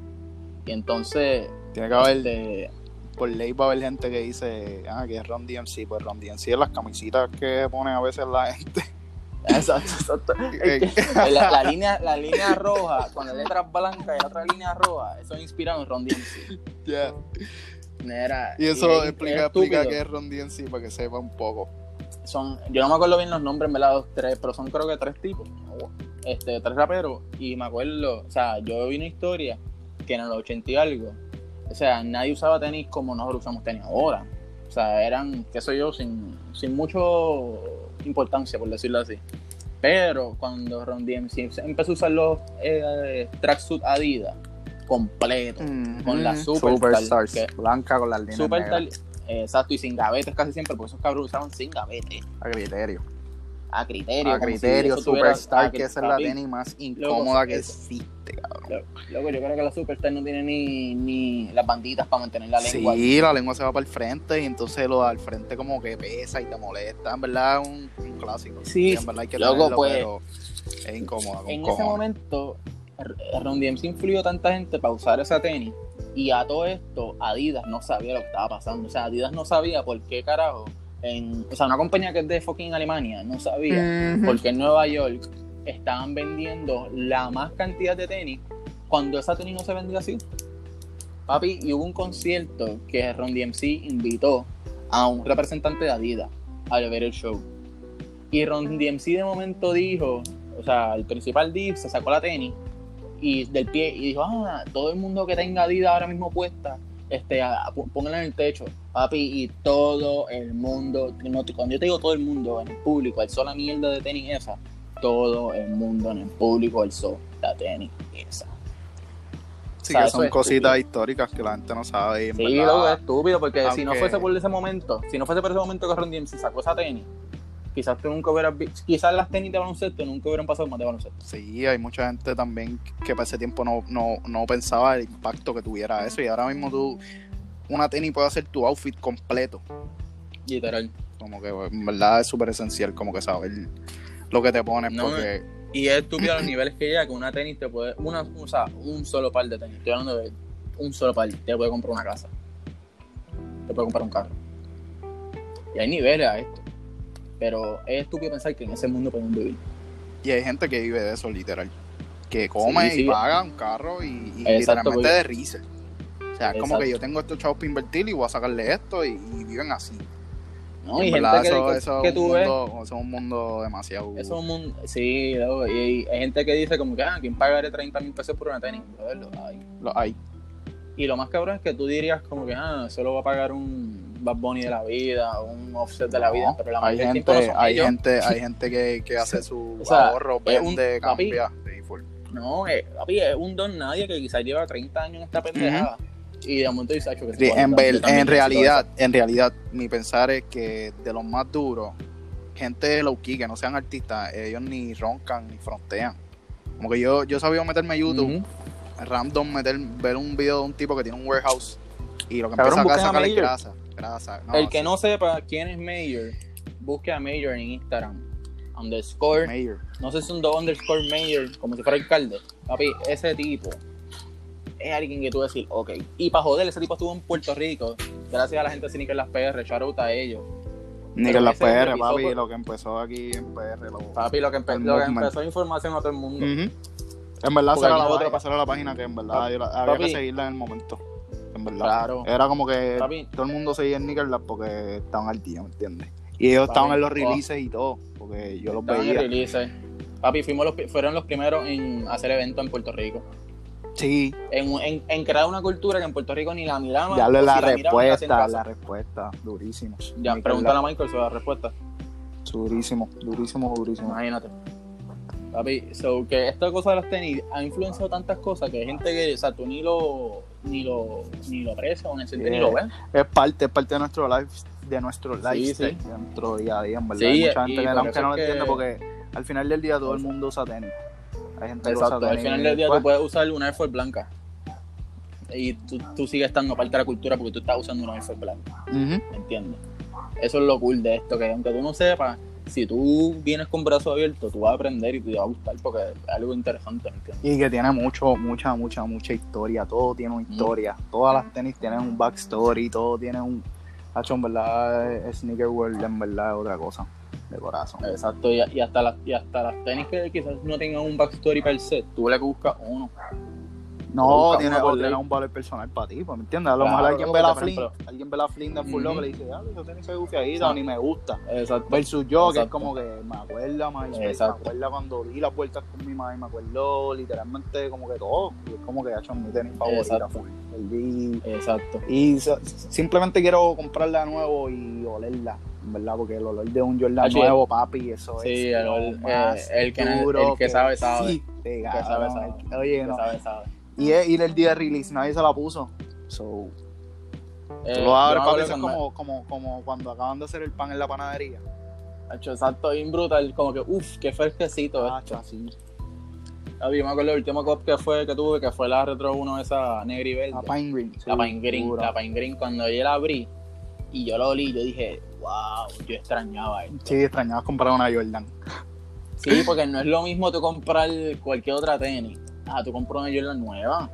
S1: Y entonces.
S2: Tiene que haber. De, por ley va a haber gente que dice, ah, que es Ron DMC. Pues Ron DMC es las camisitas que pone a veces la gente.
S1: Exacto, exacto. la, línea, la línea roja, con las letras blancas y otra línea roja, eso es inspirado en Ron DMC.
S2: Ya y eso explica, explica que es Ron DMC para que sepa un poco.
S1: Son, yo no me acuerdo bien los nombres, me la tres, pero son creo que tres tipos, este, tres raperos. Y me acuerdo, o sea, yo vi una historia que en el 80 y algo, o sea, nadie usaba tenis como nosotros usamos tenis ahora. O sea, eran, qué sé yo, sin, sin mucho importancia, por decirlo así. Pero cuando Ron DMC empezó a usar los eh, tracksuit Adidas, completo, con la Superstar,
S2: blanca con las líneas Superstar,
S1: exacto, y sin gavetes casi siempre, porque esos cabros usaban sin gavetes.
S2: A criterio.
S1: A criterio.
S2: A criterio, Superstar, que esa es la tenis más incómoda que existe,
S1: Luego, yo creo que la Superstar no tiene ni, ni las banditas para mantener la lengua.
S2: Sí, la lengua se va para el frente y entonces lo al frente como que pesa y te molesta. En verdad es un, clásico.
S1: Sí,
S2: en verdad hay que
S1: luego, pues,
S2: pero es incómoda.
S1: En ese momento Ron DMC influyó tanta gente para usar esa tenis y a todo esto Adidas no sabía lo que estaba pasando. O sea, Adidas no sabía por qué carajo, en, o sea, una compañía que es de fucking Alemania no sabía por qué en Nueva York estaban vendiendo la más cantidad de tenis cuando esa tenis no se vendía así. Papi, y hubo un concierto que Ron DMC invitó a un representante de Adidas al ver el show. Y Ron DMC de momento dijo, o sea, el principal div se sacó la tenis y del pie y dijo, ah, todo el mundo que tenga Adidas ahora mismo puesta, este, en el techo, papi, y todo el mundo, cuando yo te digo todo el mundo en el público, alzó la mierda de tenis esa, todo el mundo en el público alzó la tenis esa.
S2: Sí, que son cositas históricas que la gente no sabe.
S1: sí, lo es estúpido, porque si no fuese por ese momento, si no fuese por ese momento que Ron DMC sacó esa tenis, quizás tú nunca hubieras quizás las tenis de baloncesto nunca hubieran pasado más de baloncesto.
S2: Sí, hay mucha gente también que para ese tiempo no, no, no pensaba el impacto que tuviera eso y ahora mismo tú, una tenis puede hacer tu outfit completo.
S1: Literal.
S2: Como que en verdad es súper esencial como que saber lo que te pones porque...
S1: Y es estúpido a los niveles que llega que una tenis te puede, una, o sea, un solo par de tenis, estoy hablando de un solo par, te puede comprar una casa, te puede comprar un carro. Y hay niveles a esto. Pero es estúpido pensar que en ese mundo podemos vivir.
S2: Y hay gente que vive de eso, literal. Que come y paga un carro y, literalmente de risa. O sea, es como que yo tengo estos chavos para invertir y voy a sacarle esto y, viven así.
S1: No, y, gente que,
S2: eso, que, tú ves. Eso es un mundo demasiado.
S1: Eso es un mundo. Sí, y hay gente que dice, como que, ah, ¿quién pagaré 30 mil pesos por una tenis? Lo hay.
S2: Lo hay.
S1: Y lo más cabrón es que tú dirías, como que, ah, solo va a pagar un Bad Bunny de la vida, un offset de la vida, pero la
S2: hay gente, hay gente, hay gente que, que hace su ahorro, vende, cambia.
S1: no, es, papi, es un don nadie que quizás lleva 30 años en esta pendejada. Y de momento dice, que
S2: sí, en, en realidad, en realidad, mi pensar es que de los más duros, gente low key, que no sean artistas, ellos ni roncan ni frontean. Como que yo, yo sabía meterme a YouTube, random, meter, ver un video de un tipo que tiene un warehouse y lo que empieza a sacar es grasa
S1: el que no sepa quién es Mayor, busque a Mayor en Instagram. Underscore.
S2: Mayor.
S1: No sé si es un underscore Mayor, como si fuera alcalde. Papi, ese tipo es alguien que tú decir, ok. Y para joder, ese tipo estuvo en Puerto Rico. Gracias a la gente de Nickel Las PR, shout a ellos.
S2: Nickel Las PR, papi, lo que empezó aquí en PR. Lo,
S1: papi, lo que, empezó información a todo el mundo.
S2: En verdad, será la otra pasar a la página que en verdad había que seguirla en el momento en verdad. Claro. Era como que todo el mundo seguía en Nickelback porque estaban al día, ¿me entiendes? Y ellos estaban en los releases y todo, porque yo los veía.
S1: En releases. Papi, fuimos los, fueron los primeros en hacer eventos en Puerto Rico.
S2: Sí.
S1: En, en, crear una cultura que en Puerto Rico ni la miramos.
S2: Ya le la, respuesta, la, respuesta, durísimo.
S1: Ya, pregúntale a Michael sobre la respuesta.
S2: Durísimo, durísimo, durísimo.
S1: Imagínate. Papi, so que esta cosa de las tenis ha influenciado tantas cosas que hay gente que, o sea, tú ni lo, ni lo, ni lo aprecia o ni, ni lo ve.
S2: Es parte, es parte de nuestro life, de nuestro
S1: Sí,
S2: lifestyle,
S1: sí.
S2: de nuestro día a día, en verdad.
S1: Sí,
S2: Hay mucha
S1: y
S2: gente que, no lo
S1: es
S2: entiende, porque al final del día todo el mundo usa tenis. Hay gente que
S1: Exacto,
S2: usa
S1: al final del día
S2: pues,
S1: tú puedes usar una Air Force blanca. Y tú, tú sigues estando parte de la cultura porque tú estás usando una Air Force blanca. ¿Me entiendes? Eso es lo cool de esto, que aunque tú no sepas, si tú vienes con brazos abiertos, tú vas a aprender y te va a gustar porque es algo interesante, ¿me entiendes?
S2: Y que tiene mucho, mucha, mucha, mucha historia. Todo tiene una historia. Todas las tenis tienen un backstory, todo tiene un. Hacho, en verdad, Sneaker World en verdad es otra cosa. De corazón.
S1: Exacto, y, y hasta las, y hasta las tenis que quizás no tengan un backstory per se, tú le buscas uno.
S2: No, tiene, tiene un valor personal para ti, pues, ¿me entiendes? A lo mejor alguien ve la
S1: ejemplo-
S2: alguien ve la Flynn de Full. Loco y le dice, ah, esa tenis se gufiadita,
S1: Sí.
S2: ni me gusta.
S1: Exacto.
S2: Versus yo, que es como que me acuerda, me acuerda cuando di las vueltas con mi madre, me acuerdo literalmente como que todo. Y es como que ha hecho mi tenis favorita.
S1: Exacto.
S2: full.
S1: Exacto.
S2: y simplemente quiero comprarla de nuevo y olerla, verdad, porque el olor de un Jordan
S1: Ah, sí.
S2: nuevo, papi, eso
S1: Sí,
S2: es
S1: el
S2: lo
S1: olor,
S2: más
S1: eh, el que-
S2: duro
S1: el que sabe, sabe.
S2: Sí, sí,
S1: sabe,
S2: cabrón,
S1: sabe.
S2: el- Oye, no.
S1: sabes, sabes.
S2: Y, y el día de release nadie se la puso. So,
S1: Eh,
S2: tú lo abres, papi, eso es como, como, como cuando acaban de hacer el pan en la panadería.
S1: Hacho, exacto, bien brutal, como que, uff, qué fresquecito
S2: Ah,
S1: esto.
S2: así.
S1: Yo me acuerdo el último cop que fue que tuve, que fue la Retro 1 esa negra y verde.
S2: La Pine Green.
S1: La
S2: sí,
S1: Pine Green,
S2: dura.
S1: la Pine Green, cuando yo la abrí y yo la olí, yo dije, wow, yo extrañaba esto.
S2: Sí, extrañabas comprar una Jordan.
S1: Sí, porque no es lo mismo tú comprar cualquier otra tenis. Ah, tú compras una Jordan nueva.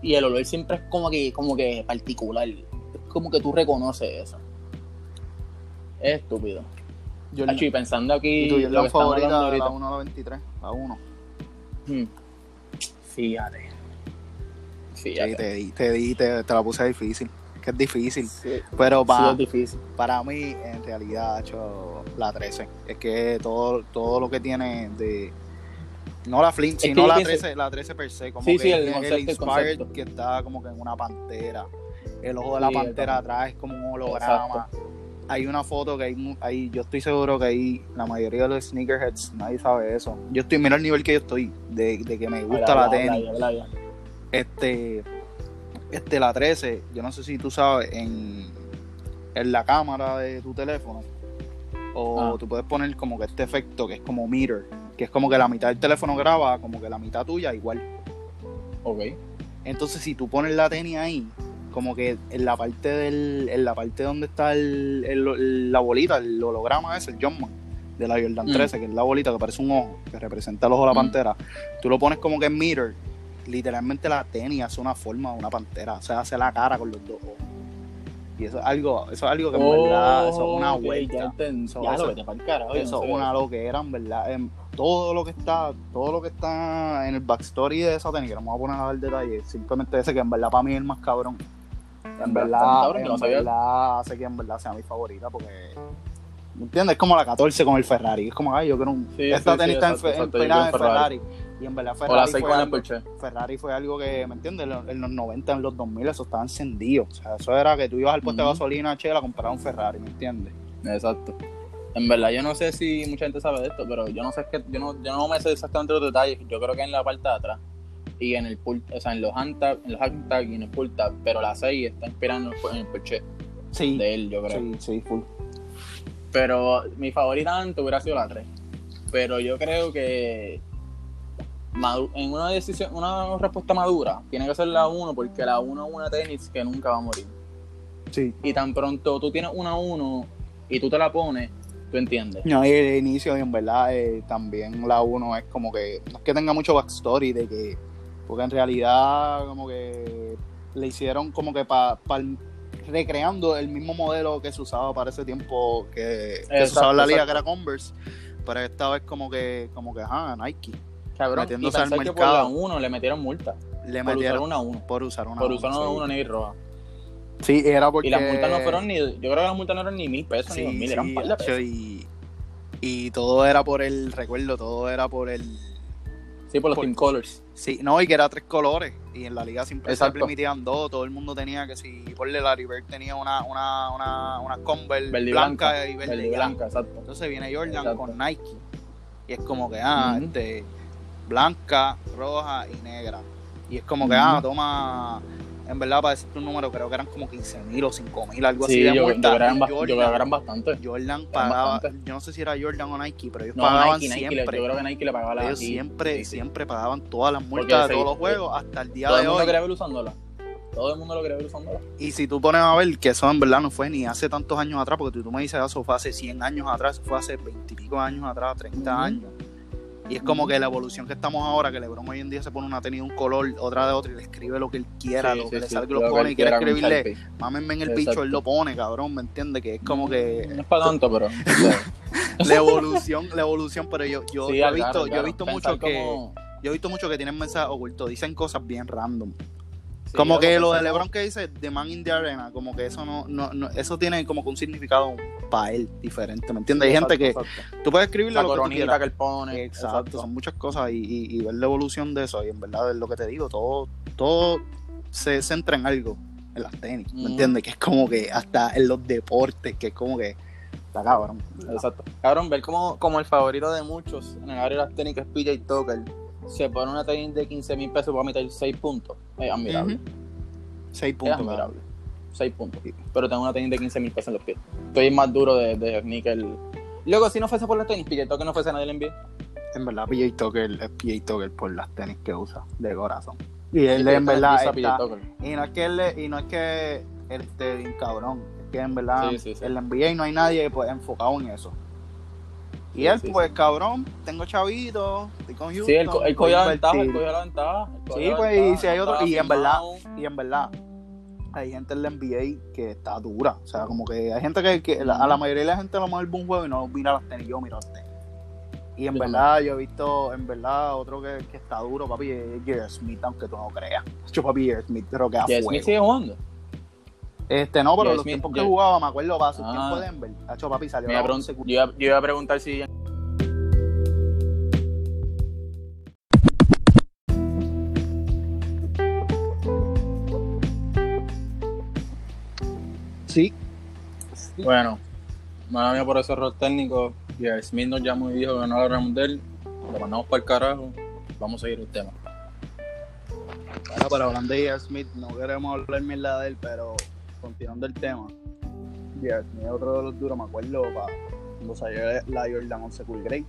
S1: Y el olor siempre es como que, como que particular. Es como que tú reconoces eso. Es estúpido.
S2: Jordan.
S1: Hacho, y pensando aquí
S2: ¿Y tu Jordan favorita de la
S1: ahorita.
S2: 1 a la 23? La 1.
S1: Hmm. Fíjate.
S2: Sí,
S1: Fíjate.
S2: te, di, te, di, te, te la puse difícil. Que es difícil.
S1: Sí,
S2: Pero
S1: sí,
S2: pa-
S1: es difícil.
S2: para mí, en realidad, hecho la 13. Es que todo, todo lo que tiene de. No la Flint, sino la
S1: pienso-
S2: 13, la 13 per se. Como
S1: Sí,
S2: que
S1: el concepto, el
S2: Inspired que está como que en una pantera. El ojo de la pantera atrás es como un holograma. Hay una foto que hay, hay, yo estoy seguro que hay la mayoría de los sneakerheads, nadie sabe eso. Yo estoy, mira el nivel que yo estoy, de, de que me gusta la tenis. Este, este, la 13, yo no sé si tú sabes, en, en la cámara de tu teléfono, o
S1: Ah.
S2: tú puedes poner como que este efecto que es como mirror, que es como que la mitad del teléfono graba, como que la mitad tuya igual.
S1: Ok.
S2: Entonces, si tú pones la tenis ahí, como que en la parte del, en la parte donde está el, el- la bolita, el holograma ese, el Jumpman, de la Jordan
S1: Mm.
S2: 13, que es la bolita que parece un ojo, que representa el ojo de la
S1: Mm.
S2: pantera, tú lo pones como que en mirror, literalmente la tenis hace una forma de una pantera, o sea, hace la cara con los dos ojos. Y eso es algo, eso es algo que en verdad, eso es una
S1: Ok,
S2: vuelta.
S1: Ya, entendí.
S2: Eso-
S1: ya
S2: eso-
S1: lo carajo,
S2: Eso es una loquera, en verdad. Em, todo lo que está, todo lo que está en el backstory de esa tenis, que no me voy a poner a dar detalles, simplemente ese que en verdad para mí es el más cabrón. En verdad,
S1: cabrón,
S2: en
S1: no
S2: verdad hace que en verdad sea mi favorita porque ¿me entiendes? Es como la 14 con el Ferrari. Es como, ay, yo quiero un.
S1: Sí,
S2: esta
S1: sí,
S2: tenis
S1: sí,
S2: está
S1: exacto,
S2: en-
S1: exacto,
S2: en Ferrari. Y en verdad
S1: la
S2: Ferrari
S1: 6
S2: fue, algo. Ferrari fue algo que, ¿me entiendes? En los- En los 90, en los 2000, eso estaba encendido. O sea, eso era que tú ibas al puesto de gasolina, chela, a comprar un Ferrari, ¿me entiendes?
S1: Exacto. En verdad, yo no sé si mucha gente sabe de esto, pero yo no sé que yo no, yo no me sé exactamente los detalles. Yo creo que en la parte de atrás y en el pull, o sea, en los handtag, en los handtag y en el pull tab, pero la 6 está inspirada en el, Porsche
S2: Sí.
S1: de él, yo creo.
S2: Sí, sí, full.
S1: Pero mi favorita antes hubiera sido la 3. Pero yo creo que en una decisión, una respuesta madura, tiene que ser la 1, porque la 1 es una tenis que nunca va a morir.
S2: Sí.
S1: Y tan pronto tú tienes una 1 y tú te la pones, tú entiendes.
S2: No, y el inicio, en verdad, eh, también la 1 es como que, no es que tenga mucho backstory de que, porque en realidad como que le hicieron como que para, recreando el mismo modelo que se usaba para ese tiempo, que, que se usaba en la liga, que
S1: exacto.
S2: era Converse, pero esta vez como que, como que, ajá, Nike,
S1: Cabrón, y
S2: metiéndose al
S1: pensar que por
S2: mercado.
S1: la 1 le metieron multa.
S2: le
S1: Por usar
S2: metieron
S1: una 1.
S2: por usar una
S1: Por
S2: 1,
S1: usar una
S2: sí.
S1: 1 negra y roja.
S2: Sí, era porque...
S1: Y las multas no fueron ni. Yo creo que las multas no eran ni mil pesos ni dos mil, eran
S2: sí,
S1: par de
S2: hacho,
S1: pesos.
S2: y, y todo era por el, recuerdo, todo era por el...
S1: Sí, por los
S2: por-
S1: Team Colors.
S2: Sí, no, y que era tres colores. Y en la liga siempre se permitían dos. Todo el mundo tenía que si por Larry Bird tenía una, una, una, una Converse
S1: Verde y
S2: blanca,
S1: blanca.
S2: y verde.
S1: Verde y blanca, exacto.
S2: Entonces viene Jordan
S1: Exacto.
S2: con Nike. Y es como que, ah,
S1: Ujú.
S2: este, blanca, roja y negra. Y es como que, ah, toma, en verdad, para decirte un número, creo que eran como 15 mil o 5 mil, algo
S1: Sí,
S2: así de
S1: yo, yo
S2: multa.
S1: creo que eran,
S2: Y
S1: ba- yo
S2: Jordan,
S1: creo que eran bastante.
S2: Jordan pagaba,
S1: bastante.
S2: yo no sé si era Jordan o Nike, pero ellos
S1: No,
S2: pagaban
S1: Nike, Nike,
S2: siempre.
S1: yo creo que Nike le pagaba la
S2: ellos siempre,
S1: Sí, sí.
S2: siempre pagaban todas las
S1: Porque
S2: multas de
S1: sí,
S2: todos los juegos hasta el día
S1: Todo el
S2: de
S1: mundo
S2: hoy.
S1: quería ver usándola. Todo el mundo lo quería ver usándola.
S2: Y si tú pones a ver que eso en verdad no fue ni hace tantos años atrás, porque tú me dices eso fue hace 100 años atrás, eso fue hace 20 y pico años atrás, 30
S1: Ujú.
S2: años. Y es como que la evolución que estamos ahora, que LeBron hoy en día se pone una tenis de un color, otra de otro, y le escribe lo que él quiera,
S1: Sí,
S2: lo
S1: sí,
S2: que le
S1: sí.
S2: salga y
S1: Lo
S2: pone y quiere escribirle, mámenme en el
S1: Exacto.
S2: bicho, él lo pone, cabrón, ¿me entiendes? Que es como que
S1: No es para tanto, pero.
S2: la evolución, la evolución, pero yo, yo,
S1: Sí,
S2: he
S1: claro,
S2: visto, yo he visto
S1: Pensar
S2: mucho que, yo he visto mucho que tienen mensajes ocultos, dicen cosas bien random.
S1: Sí,
S2: como que lo de LeBron que dice The Man in the Arena, como que eso no, no, no- eso tiene como que un significado para él diferente, ¿me entiendes? Hay gente que
S1: Exacto,
S2: tú puedes escribirle
S1: La
S2: lo que tú
S1: que él pone.
S2: Exacto, son muchas cosas y, y- y ver la evolución de eso y en verdad es lo que te digo, todo, todo se centra en algo, en las tenis, ¿me
S1: Mm.
S2: entiendes? Que es como que hasta en los deportes, que es como que está cabrón.
S1: Exacto. Cabrón, ver como, como el favorito de muchos en el área de las tenis que es PJ Tucker se pone una tenis de 15 mil pesos para meter 6 puntos. Es admirable.
S2: Seis
S1: Es
S2: puntos.
S1: admirable. 6 puntos. Pero tengo una tenis de 15 mil pesos en los pies. Estoy más duro de, de sneaker. Luego, si no fuese por las tenis, PJ Tucker no fuese nadie le NBA.
S2: En verdad, PJ Tucker es PJ Tucker por las tenis que usa, de corazón. Y él
S1: PJ
S2: en verdad está, y no es que él, y no es que él esté bien cabrón, es que en verdad
S1: sí, sí.
S2: en la NBA no hay nadie pues, enfocado en eso. Y él,
S1: sí,
S2: pues, cabrón, tengo chavito, estoy con Houston.
S1: Sí, él, él cogió la ventaja, él cogió la ventaja.
S2: Sí, pues, y si hay otro- y en verdad-. Y en verdad, hay gente en la NBA que está dura. O sea, como que hay gente que, que la- a la mayoría de la gente lo mejor ve un juego y no mira las tenis, yo miro las tenis. Y en verdad, yo he visto, en verdad, otro que, que está duro, papi, es Smith, aunque tú no creas. Yo, papi, Smith, pero que.
S1: Smith sigue jugando.
S2: Este, no, pero los
S1: Smith,
S2: tiempos que jugaba, me acuerdo, para su
S1: Ah.
S2: tiempo de Denver. Hacho, papi, salió
S1: Me iba a
S2: la
S1: pregun-
S2: 11
S1: yo, iba, yo iba a preguntar si.
S2: Sí.
S1: Bueno, mala mía por ese error técnico. Y el Smith nos llamó y dijo que no habláramos de él. Lo mandamos para el carajo. Vamos a seguir el tema.
S2: Bueno, pero hablando de Smith, no queremos hablar mierda de él, pero continuando el tema. Jared Smith es otro de los duros, me acuerdo, para cuando salió la Jordan 11 Cool Grey,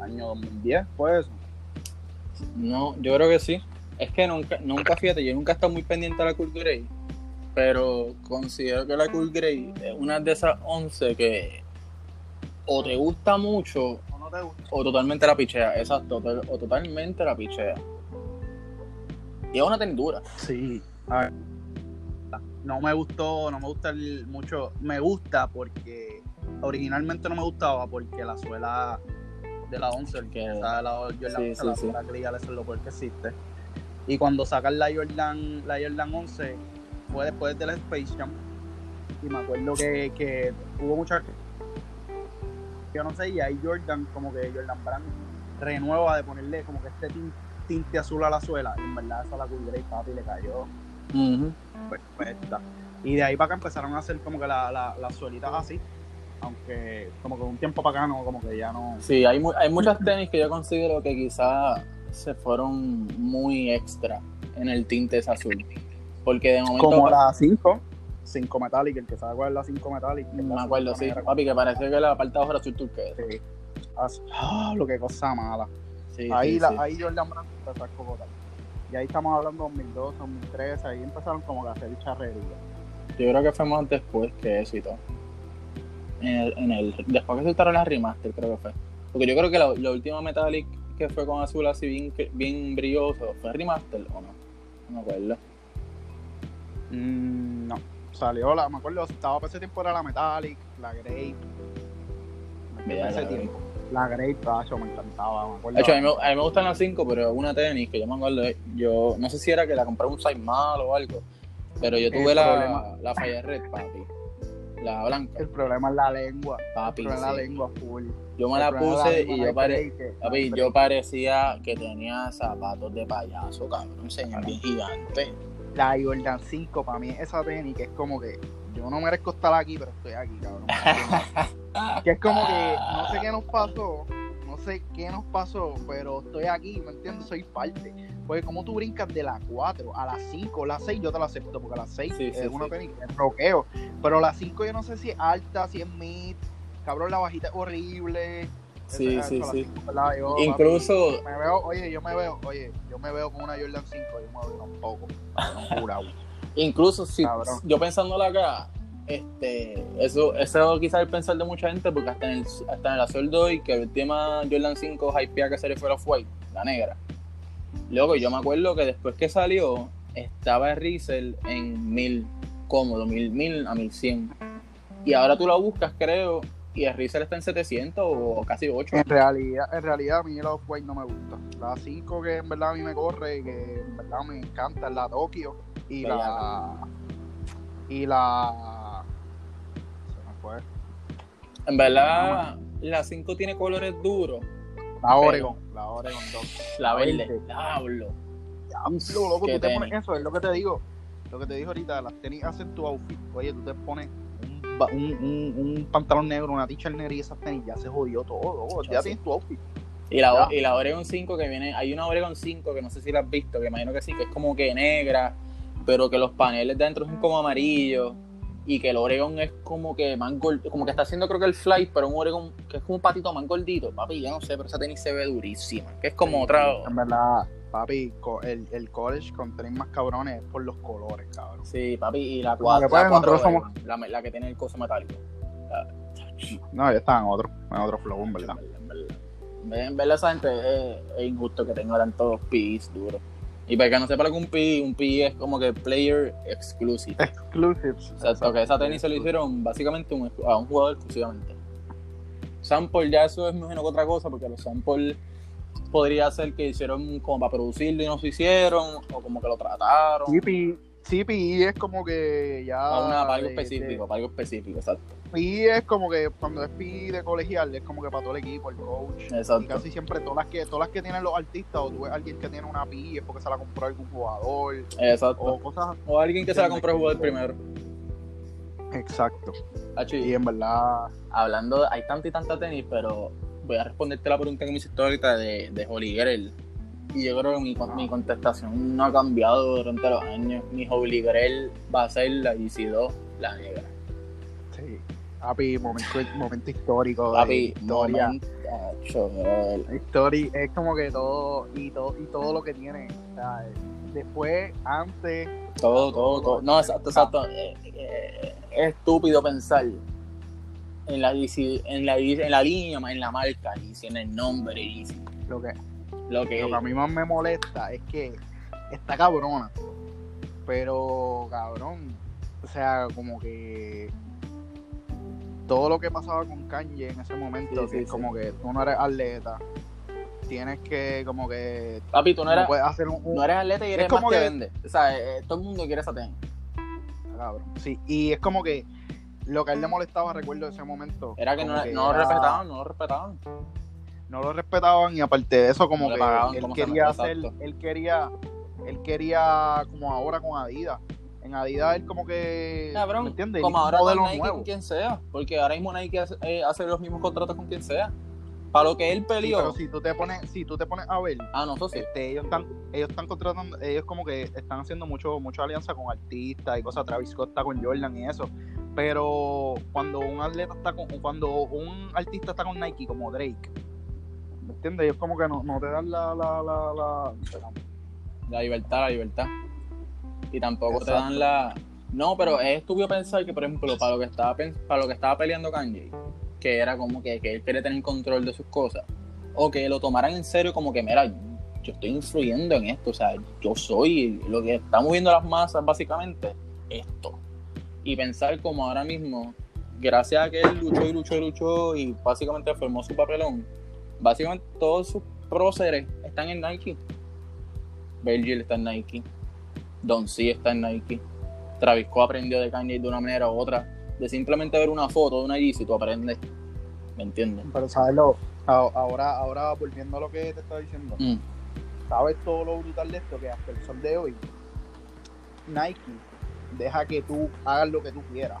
S2: año 2010, fue eso.
S1: No, yo creo que sí. Es que nunca, nunca fíjate, yo nunca he estado muy pendiente a la Cool Grey. Pero considero que la Cool Grey es una de esas 11 que o te gusta mucho
S2: ¿O no te gusta?
S1: o totalmente la pichea. Exacto, to- o totalmente la pichea. Y es una tendura.
S2: Sí. A ver, no me gustó, no me gusta el- mucho. Me gusta porque originalmente no me gustaba porque la suela de la 11, el que está la Jordan
S1: sí,
S2: 11,
S1: sí,
S2: la
S1: sí.
S2: suela Grial, eso es lo peor que existe. Y cuando sacan la Jordan, la Jordan 11, fue después de la Space Jam. Y me acuerdo que, que hubo muchas. Yo no sé, y ahí Jordan, como que Jordan Brand renueva de ponerle como que este tin- tinte azul a la suela. Y en verdad, eso a la Cool Grey, papi, le cayó perfecta. Y de ahí para acá empezaron a hacer como que la- la- las suelitas así. Aunque como que un tiempo para acá no, como que ya no.
S1: Sí, hay, mu- hay muchas tenis que yo considero que quizás se fueron muy extra en el tinte ese azul. Porque de momento.
S2: Como la 5, 5 Metallic, el que sabe cuál es la 5 Metallic. es la
S1: Me acuerdo, sí. Papi, que parece que la parte de abajo era azul turquesa.
S2: Sí. Así. Ah, lo que cosa mala.
S1: Sí,
S2: ahí,
S1: sí,
S2: la,
S1: sí.
S2: ahí Jordan Brand empezó a cocotar. Y ahí estamos hablando de 2002, 2013, ahí empezaron como que a hacer charrería.
S1: Yo creo que fue más después que eso y todo. En el, en el, después que soltaron las remaster, creo que fue. Porque yo creo que la, la última Metallic que fue con azul así bien, bien brilloso, ¿fue remaster o no? No me acuerdo.
S2: Mm, no. Salió la, me acuerdo, estaba para ese tiempo era la Metallic, la Grape.
S1: Mira,
S2: ese tiempo. La Grape, tacho, me encantaba, me.
S1: De hecho, a mí, me, a mí me gustan las 5, pero una tenis que yo me acuerdo, yo no sé si era que la compré un size mal o algo, pero yo tuve
S2: El
S1: la,
S2: problema-
S1: la Fire Red, papi. La blanca,
S2: El problema es la lengua.
S1: papi.
S2: el problema es la lengua full.
S1: Yo me
S2: El
S1: la puse y yo, pare,
S2: que-
S1: papi, yo parecía que tenía zapatos de payaso, cabrón, señor, bien gigante.
S2: La Jordan 5 para mí es esa tenis que es como que yo no merezco estar aquí, pero estoy aquí, cabrón. que es como que no sé qué nos pasó, no sé qué nos pasó, pero estoy aquí, ¿me entiendes? Soy parte. Porque como tú brincas de la 4 a la 5, la 6 yo te la acepto, porque la 6
S1: Sí,
S2: es
S1: sí,
S2: una
S1: sí.
S2: es roqueo. Pero la 5 yo no sé si es alta, si es mid. Cabrón, la bajita es horrible.
S1: Sí,
S2: Eso-
S1: sí,
S2: eso,
S1: sí.
S2: 5, ¿verdad? Yo,
S1: Incluso,
S2: papi, me veo, oye, yo me veo, oye, yo me veo con una Jordan 5, yo me veo un poco. curado.
S1: Incluso si
S2: Cabrón.
S1: yo pensándola acá, este, eso, eso quizás el pensar de mucha gente, porque hasta en el, hasta en el azul de hoy, que el tema Jordan 5 hypea que se le fuera white, la negra. Luego yo me acuerdo que después que salió, estaba Riesel en 1000 cómodo, 1000, 1000 a 1100. Y ahora tú la buscas, creo, y el Riesel está en 700 o casi 8.
S2: En realidad, en realidad a mí la Off-White no me gusta. La 5 que en verdad a mí me corre que en verdad me encanta la Tokio y la y la se me fue.
S1: En verdad, la 5 tiene colores duros.
S2: La Oregon, la Oregon 2.
S1: La verde, diablo.
S2: Diablo, loco, tú te pones eso, es lo que te digo. Lo que te digo ahorita, las tenis hacen tu outfit. Oye, tú te pones un, un, un, un pantalón negro, una t-shirt negra y esas tenis ya se jodió todo. loco. Ya
S1: Ya
S2: tienes tu outfit.
S1: Y la,
S2: Ya.
S1: y la Oregon 5 que viene, hay una Oregon 5 que no sé si la has visto, que imagino que sí, que es como que negra, pero que los paneles de dentro son como amarillos y que el Oregon es como que más gord- como que está haciendo creo que el fly, pero un Oregon que es como un patito más gordito, papi, yo no sé, pero esa tenis se ve durísima, que es como otra,
S2: En verdad, papi, el, el college con tenis más cabrones es por los colores, cabrón.
S1: sí, papi, y la
S2: Como que
S1: 4,
S2: pues,
S1: la, cuatro la, la que tiene el coso metálico.
S2: No, ya están en otro, en otro flow, en verdad.
S1: En verdad, en verdad. En verdad, esa gente es, es injusto que tenga tantos PIs duros. Y para que no sepa lo que un PI, un PI es como que player exclusive.
S2: Exclusives.
S1: Exacto, que esa tenis se lo hicieron básicamente un- a un jugador exclusivamente. Sample ya eso es menos que otra cosa, porque los sample podría ser que hicieron como para producirlo y no se hicieron, o como que lo trataron.
S2: CPI, CPI es como que ya.
S1: A una, para algo
S2: de-
S1: específico, para algo específico, exacto.
S2: PI es como que cuando es PI de colegial, es como que para todo el equipo, el coach. Y
S1: Exacto.
S2: casi siempre todas las que todas las que tienen los artistas, o tú ves a alguien que tiene una PI, es porque se la compró algún jugador,
S1: Exacto.
S2: o cosas.
S1: O alguien que se la compró a jugar primero.
S2: Exacto.
S1: Y
S2: Y en verdad.
S1: hablando, hay tanta y tanta tenis, pero voy a responderte la pregunta que me hiciste ahorita de, de Holy Grail. Y yo creo que mi, mi contestación no ha cambiado durante los años. Mi Holy Grail va a ser la EC2, la negra.
S2: Sí. Papi, momento, momento histórico.
S1: Papi,
S2: historia.
S1: momentacho, brother.
S2: Story es como que todo y todo y todo lo que tiene. O sea, después, antes,
S1: Todo, todo, todo. No, exacto, exacto. Eh, eh, es estúpido pensar en la, en la, en la línea, en la marca Easy, en el nombre Easy.
S2: lo que,
S1: Lo que,
S2: lo que a mí más me molesta es que está cabrona. Pero, cabrón, o sea, como que todo lo que pasaba con Kanye en ese momento,
S1: Sí,
S2: que
S1: sí,
S2: es como que tú no eres atleta, tienes que, como que,
S1: Papi, tú no eres,
S2: puedes hacer un, un-
S1: no eres atleta y
S2: Es
S1: eres
S2: como
S1: más que,
S2: que-
S1: vende. O sea, eh, todo el mundo quiere esa tenis.
S2: cabrón. Sí, y es como que lo que a él le molestaba, recuerdo de ese momento.
S1: Era que
S2: como
S1: no, no lo respetaban, no lo respetaban.
S2: No lo respetaban y aparte de eso como
S1: No
S2: que
S1: pagaban
S2: él
S1: como
S2: quería hacer él quería él quería como ahora con Adidas en Adidas él como que
S1: Cabrón,
S2: ¿me entiendes?
S1: como ahora con Nike
S2: nuevo
S1: con quien sea. Porque ahora mismo Nike hace, eh, hace los mismos contratos con quien sea. Para lo que él
S2: Sí,
S1: peleó.
S2: pero si tú te pones si tú te pones a ver
S1: Ah, no, eso sí.
S2: este, ellos están ellos están contratando ellos como que están haciendo mucho mucha alianza con artistas y cosas Travis Scott está con Jordan y eso pero cuando un atleta está con cuando un artista está con Nike como Drake ¿me entiendes? ellos como que no, no te dan la la la, la...
S1: La libertad, la libertad. Y tampoco te dan la. No, pero es estúpido pensar que, por ejemplo, para lo que estaba para lo que estaba peleando Kanye, que era como que, que él quiere tener control de sus cosas, o que lo tomaran en serio como que, mira, yo estoy influyendo en esto, o sea, yo soy lo que está moviendo las masas, básicamente, esto. Y pensar como ahora mismo, gracias a que él luchó y luchó y luchó y básicamente formó su papelón, básicamente todos sus próceres están en Nike. Virgil está en Nike. Don C está en Nike. Travis Scott aprendió de Kanye de una manera u otra. De simplemente ver una foto de una Yeezy, tú aprendes. ¿Me entiendes?
S2: Pero sabes lo, ahora, ahora volviendo a lo que te estaba diciendo,
S1: Mm.
S2: sabes todo lo brutal de esto que hasta el sol de hoy Nike deja que tú hagas lo que tú quieras.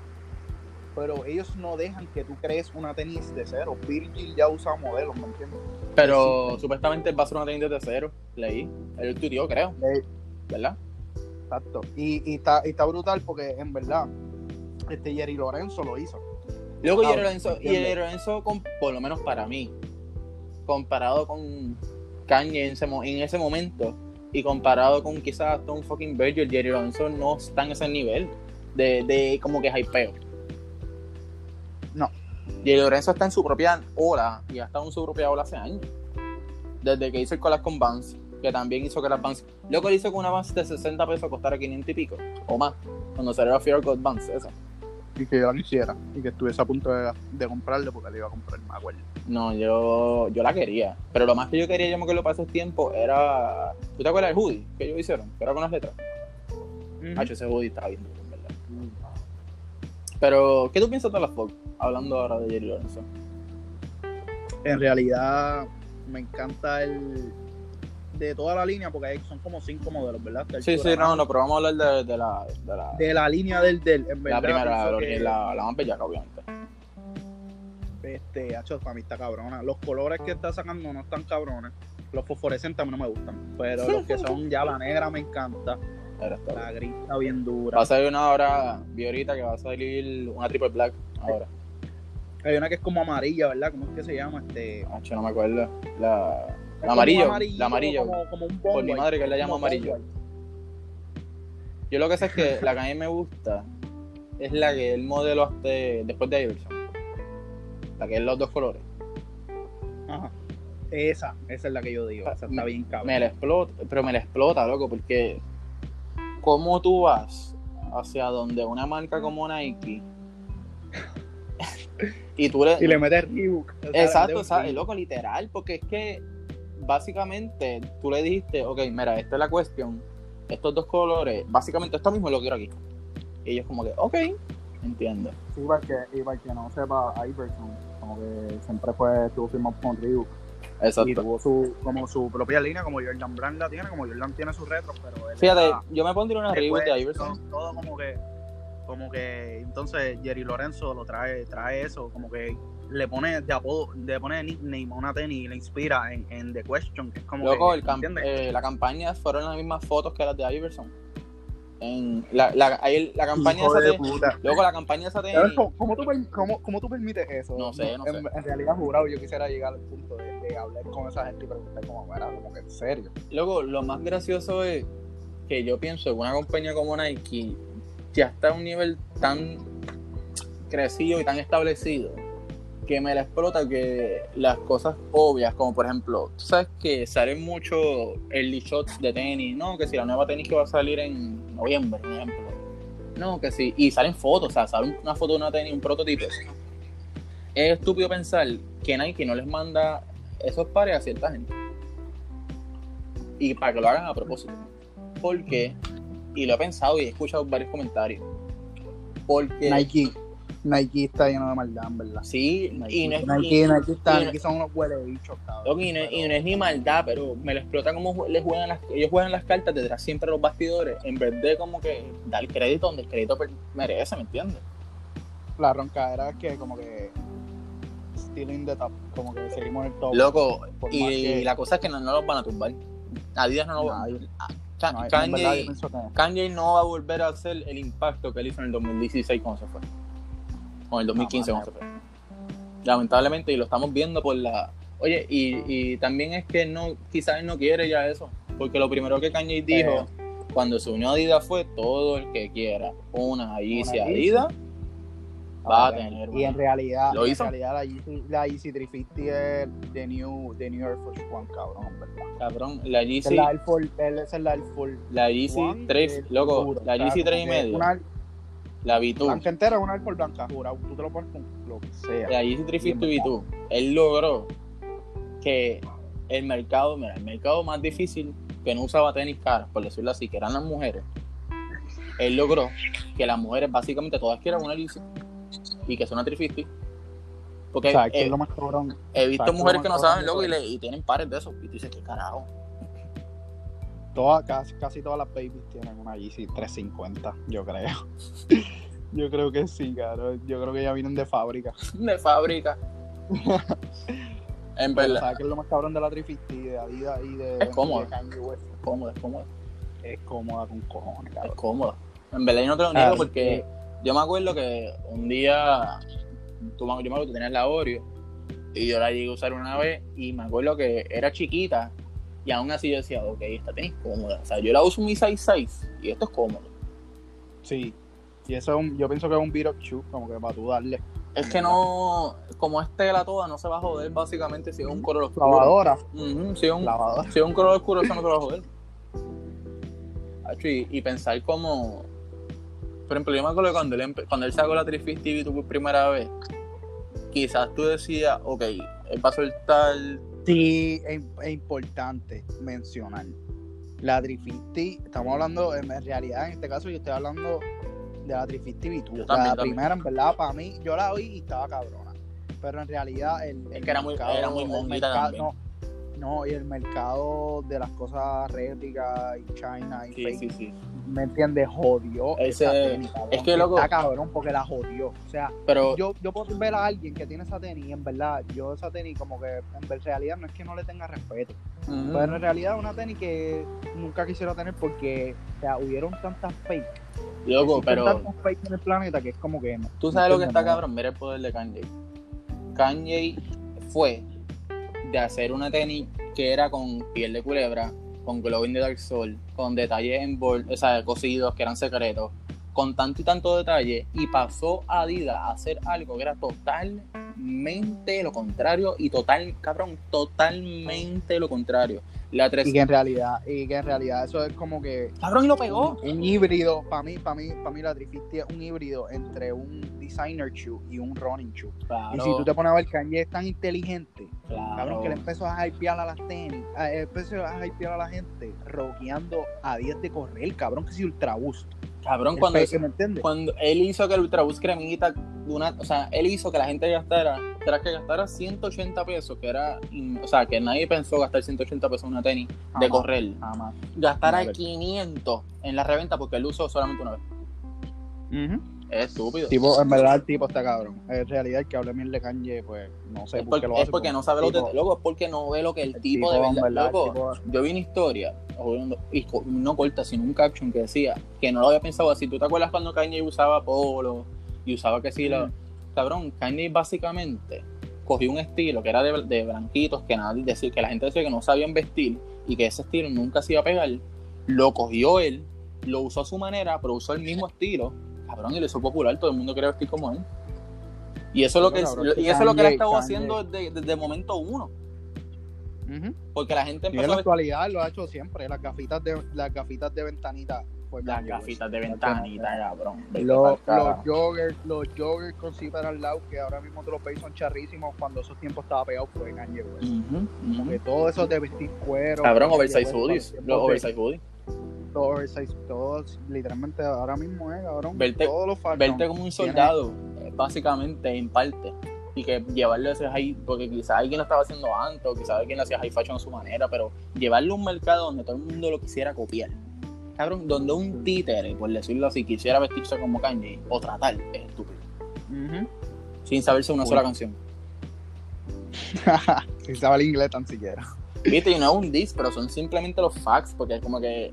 S2: Pero ellos no dejan que tú crees una tenis de cero. Virgil ya usa modelos, ¿me entiendes?
S1: Pero supuestamente va a ser una tenis de cero. Leí. El tuyo, creo.
S2: Eh,
S1: ¿Verdad?
S2: Exacto. Y, y, está, y está brutal porque en verdad este Jerry Lorenzo lo hizo.
S1: Luego Jerry Lorenzo. Jerry Lorenzo, con- por lo menos para mí, comparado con Kanye en ese, en ese momento, y comparado con quizás un fucking Virgil, Jerry Lorenzo no está en ese nivel de, de como que hypeo. Jerry Lorenzo está en su propia ola y ha estado en su propia ola hace años. Desde que hizo el collab con Vans, que también hizo que las Vans. Luego lo hizo con una Vans de 60 pesos costara 500 y pico, o más, cuando salió la Fear God Vans, esa.
S2: Y que yo la quisiera. Y que estuviese a punto de, de comprarle porque le iba a comprar, me acuerdo.
S1: No, yo, yo la quería. Pero lo más que yo quería, yo me acuerdo para esos tiempos, era. ¿Tú te acuerdas del hoodie que ellos hicieron? Que era con las letras. Hacho, ese hoodie estaba bien en verdad. Pero, ¿qué tú piensas de la Fox? Hablando ahora de Jerry Lorenzo.
S2: En realidad, me encanta el. De toda la línea, porque hay- son como cinco modelos, ¿verdad? Está
S1: Sí, sí, no, no, pero vamos a hablar de, de la. De la,
S2: De la línea del del, en verdad.
S1: la primera,
S2: que,
S1: la, la más bellaca, obviamente.
S2: Este, hacho, para mí está cabrona. Los colores que está sacando no están cabrones. Los fosforescentes a mí no me gustan. Pero los que son ya la negra me encanta. La gris está bien dura.
S1: Va a salir una ahora, vi ahorita que va a salir una triple black ahora.
S2: Hay una que es como amarilla, ¿verdad? ¿Cómo es que se llama? Este.
S1: Hacho, no me acuerdo. La, la
S2: amarillito,
S1: la amarillo.
S2: Como, como un
S1: Por mi madre que la llama amarillo. Yo lo que sé es que la que a mí me gusta es la que el modelo hasta después de Iverson. La que es los dos colores.
S2: Ajá. Esa, esa es la que yo digo. Esa está bien cabrón.
S1: Me la explota, pero me la explota, loco, porque ¿cómo tú vas hacia donde una marca como Nike y tú le,
S2: Y le metes Reebok. O sea, le
S1: Exacto,
S2: metes
S1: ¿sabes?
S2: Reebok.
S1: Loco, literal, porque es que básicamente tú le dijiste, ok, mira, esta es la cuestión, estos dos colores, básicamente esto mismo lo quiero aquí. Y ellos como que, ok, entiendo.
S2: Sí, porque, y para el que no sepa, Iverson, como que siempre fue, estuvo firmado con Reebok. Y
S1: Exacto.
S2: tuvo su, como su propia línea, como Jordan Brand la tiene, como Jordan tiene sus retros, pero él
S1: Fíjate,
S2: era-
S1: yo me pondría una reboot de Iverson.
S2: todo, todo como que, como que, entonces Jerry Lorenzo lo trae, trae eso, como que le pone de apodo, le pone de nickname a una tenis y le inspira en, en The Question, que es como
S1: Loco,
S2: que,
S1: el eh, la campaña fueron las mismas fotos que las de Iverson. En la, la, ahí la campaña
S2: Hijo
S1: esa
S2: de
S1: de,
S2: puta.
S1: Loco, la campaña esa de
S2: ¿Sabes ¿Cómo, cómo tú, cómo- cómo tú permites eso?
S1: No sé, no
S2: en,
S1: sé.
S2: En realidad, jurado, yo quisiera llegar al punto de, de hablar con esa gente y preguntar como, "Mira, como que en serio.
S1: Luego, lo más gracioso es que yo pienso que una compañía como Nike ya está a un nivel tan crecido y tan establecido que me la explota que las cosas obvias, como por ejemplo, tú sabes que salen mucho early shots de tenis, no, que si la nueva tenis que va a salir en noviembre, por ejemplo, no, que si, y salen fotos, o sea, sale una foto de una tenis, un prototipo. Es estúpido pensar que Nike no les manda esos pares a cierta gente y para que lo hagan a propósito. Porque, y lo he pensado y he escuchado varios comentarios, porque
S2: Nike, Nike está lleno de maldad, en verdad.
S1: sí,
S2: Nike,
S1: y no es,
S2: Nike,
S1: y-
S2: Nike está-
S1: y-
S2: Nike son unos huele bichos, cabrón.
S1: Y no, y no es ni maldad, pero me lo explota como ju- le juegan las, ellos juegan las cartas detrás siempre a los bastidores, en vez de como que dar crédito donde el crédito merece, ¿me entiendes?
S2: La roncadera es que como que still in the top, como que seguimos en el top.
S1: Loco, y,
S2: que-
S1: la cosa es que no, no los van a tumbar. Adidas no lo va
S2: Nadie.
S1: a Ka-
S2: No,
S1: Kanye,
S2: que
S1: no va a volver a hacer el impacto que él hizo en el 2016 cuando se fue. O en el 2015
S2: No,
S1: cuando se fue. Lamentablemente, y lo estamos viendo por la... Oye, y, y también es que no, quizás él no quiere ya eso. Porque lo primero que Kanye dijo cuando se unió a Adidas fue todo el que quiera una Yeezy. Adidas va a tener
S2: Y en realidad,
S1: ¿Lo
S2: en
S1: hizo?
S2: realidad la Yeezy, la Yeezy 350 es de New, de New Air Force One, cabrón, en verdad.
S1: Cabrón, la
S2: Esa es
S1: Yeezy,
S2: la Air Force, esa es la Air Force
S1: la Yeezy
S2: One
S1: 3,
S2: del
S1: loco, la
S2: como
S1: 3 y medio,
S2: Una
S1: la V2,
S2: blanca entera, una Air Force blanca, jurado. Tú te lo pones con lo que sea.
S1: la Yeezy 350 V2, él logró que el mercado, mira, el mercado más difícil que no usaba tenis caras, por decirlo así, que eran las mujeres, él logró que las mujeres básicamente todas quieran una Yeezy y que sea una 350. Porque
S2: o sea,
S1: eh,
S2: es lo más cabrón.
S1: he visto
S2: exacto,
S1: mujeres
S2: lo
S1: que no saben loco y, le, y tienen pares de esos. Y tú dices, ¿qué carajo?
S2: Todas, casi, casi todas las babies tienen una Yeezy 350, yo creo. Yo creo que sí, cabrón. Yo creo que ya vienen de fábrica.
S1: De fábrica. en verdad.
S2: ¿Sabes qué es lo más cabrón de la 350 de Adidas y de,
S1: Es cómoda.
S2: de West?
S1: Es cómoda, es cómoda.
S2: Es cómoda con cojones,
S1: Es
S2: cabrón.
S1: cómoda. En verdad yo no te lo niego
S2: Ah,
S1: porque
S2: sí.
S1: Yo me acuerdo que un día, tú, yo me acuerdo que tú tenías la Oreo y yo la llegué a usar una vez y me acuerdo que era chiquita y aún así yo decía, ok, esta tenis cómoda. O sea, yo la uso mi size 6 y esto es cómodo.
S2: Sí. Y eso es un, yo pienso que es un beat up shoe, como que para tú darle.
S1: Es que no, como es tela toda, no se va a joder básicamente si es un color oscuro.
S2: Lavadora.
S1: Si, es un,
S2: Lavadora.
S1: si es un color oscuro, eso no te va a joder. Y pensar como. Por ejemplo, yo me acuerdo que cuando él, cuando él sacó la 350 por primera vez, quizás tú decías, ok, él va a soltar.
S2: Sí, es, es importante mencionar. La 350, estamos hablando, en realidad, en este caso, yo estoy hablando de la 350
S1: Yo
S2: V2.
S1: también,
S2: La
S1: también.
S2: primera, en verdad, para mí, yo la oí y estaba cabrona. Pero en realidad, el.
S1: Es
S2: el
S1: que era muy- era muy
S2: mercado-
S1: también.
S2: No, no, y el mercado de las cosas réplicas y China y
S1: Sí, sí, sí.
S2: ¿Me entiendes? Jodió.
S1: Ese-
S2: esa tenis, cabrón.
S1: es que, loco-
S2: Está cabrón porque la jodió. O sea,
S1: Pero
S2: yo, yo puedo ver a alguien que tiene esa tenis y en verdad, yo esa tenis como que en realidad no es que no le tenga respeto, pero en realidad es una tenis que nunca quisiera tener porque o sea, hubieron tantas fake.
S1: loco, pero
S2: tantas fake en el planeta que es como que no.
S1: tú sabes lo que está cabrón. Mira el poder de Kanye. Kanye fue de hacer una tenis que era con piel de culebra, con glowing de Dark Soul, con detalles en bol, o sea, cosidos que eran secretos, con tanto y tanto detalle, y pasó a Adidas a hacer algo que era totalmente lo contrario y total, cabrón, totalmente lo contrario. La 3
S2: Y que en realidad, y que en realidad eso es como que
S1: cabrón, y lo pegó.
S2: un, un híbrido, para mí, para mí, para mí la 350 es un híbrido entre un designer shoe y un running shoe.
S1: Claro,
S2: Y si tú te pones a ver, Kanye es tan inteligente
S1: claro.
S2: Cabrón, que le empezó a hypear a las tenis, a- empezó a hypear a la gente, rockeando a 10 de correr, cabrón, que si ultra boost.
S1: Cabrón,
S2: El
S1: cuando, cuando él hizo que el Ultraboost cremita, una, o sea, él hizo que la gente gastara, tras que gastara 180 pesos, que era, in- o sea, que nadie pensó gastar 180 pesos en una tenis de correr,
S2: Jamás.
S1: gastara
S2: Madre.
S1: 500 en la reventa porque él usó solamente una vez. Es estúpido.
S2: Tipo, en verdad el tipo está cabrón. En realidad el que hable bien de Kanye, pues no sé
S1: es
S2: por
S1: porque,
S2: qué lo
S1: es porque
S2: pero
S1: no sabe lo que,
S2: tipo-
S1: loco, es porque no ve lo que el,
S2: el
S1: tipo, de verdad, loco.
S2: tipo-
S1: Yo vi una historia, y no corta, sino un caption que decía que no lo había pensado así. ¿Tú te acuerdas cuando Kanye usaba polo y usaba que sí, lo,
S2: Mm.
S1: cabrón, Kanye básicamente cogió un estilo que era de, de blanquitos, que nadie decía, que la gente decía que no sabían vestir y que ese estilo nunca se iba a pegar. Lo cogió él, lo usó a su manera, pero usó el mismo estilo, cabrón, y lo hizo popular, todo el mundo quería vestir como él. Y eso es lo que,
S2: cabrón,
S1: y eso es lo que él ha estado haciendo desde, desde el momento uno. Porque la gente
S2: Y en
S1: empezó
S2: la
S1: a
S2: actualidad lo ha hecho siempre. Las gafitas de, las gafitas de ventanita. Pues,
S1: las
S2: West.
S1: gafitas de ventanita, cabrón.
S2: Los, los joggers, los joggers con zipper al lado, que ahora mismo te los veis son charrísimos. Cuando esos tiempos estaba pegado fue Kanye West.
S1: Ujú,
S2: Como
S1: ujú.
S2: que todo eso de vestir cuero.
S1: Cabrón, oversize hoodies. Los oversize hoodies.
S2: Los oversize, todos, literalmente ahora mismo, eh, cabrón.
S1: Verte-
S2: todos los Falcons
S1: Verte como un soldado, eh, básicamente, en parte. Y que llevarlo a ese high, porque quizás alguien lo estaba haciendo antes, o quizás alguien lo hacía high fashion a su manera, pero llevarlo a un mercado donde todo el mundo lo quisiera copiar. Cabrón, donde un títere, por decirlo así, quisiera vestirse como Kanye o tratar, es estúpido. Sin saberse una
S2: Uy.
S1: sola canción.
S2: Sin saber inglés tan siquiera.
S1: Viste, y no es un diss, pero son simplemente los facts, porque es como que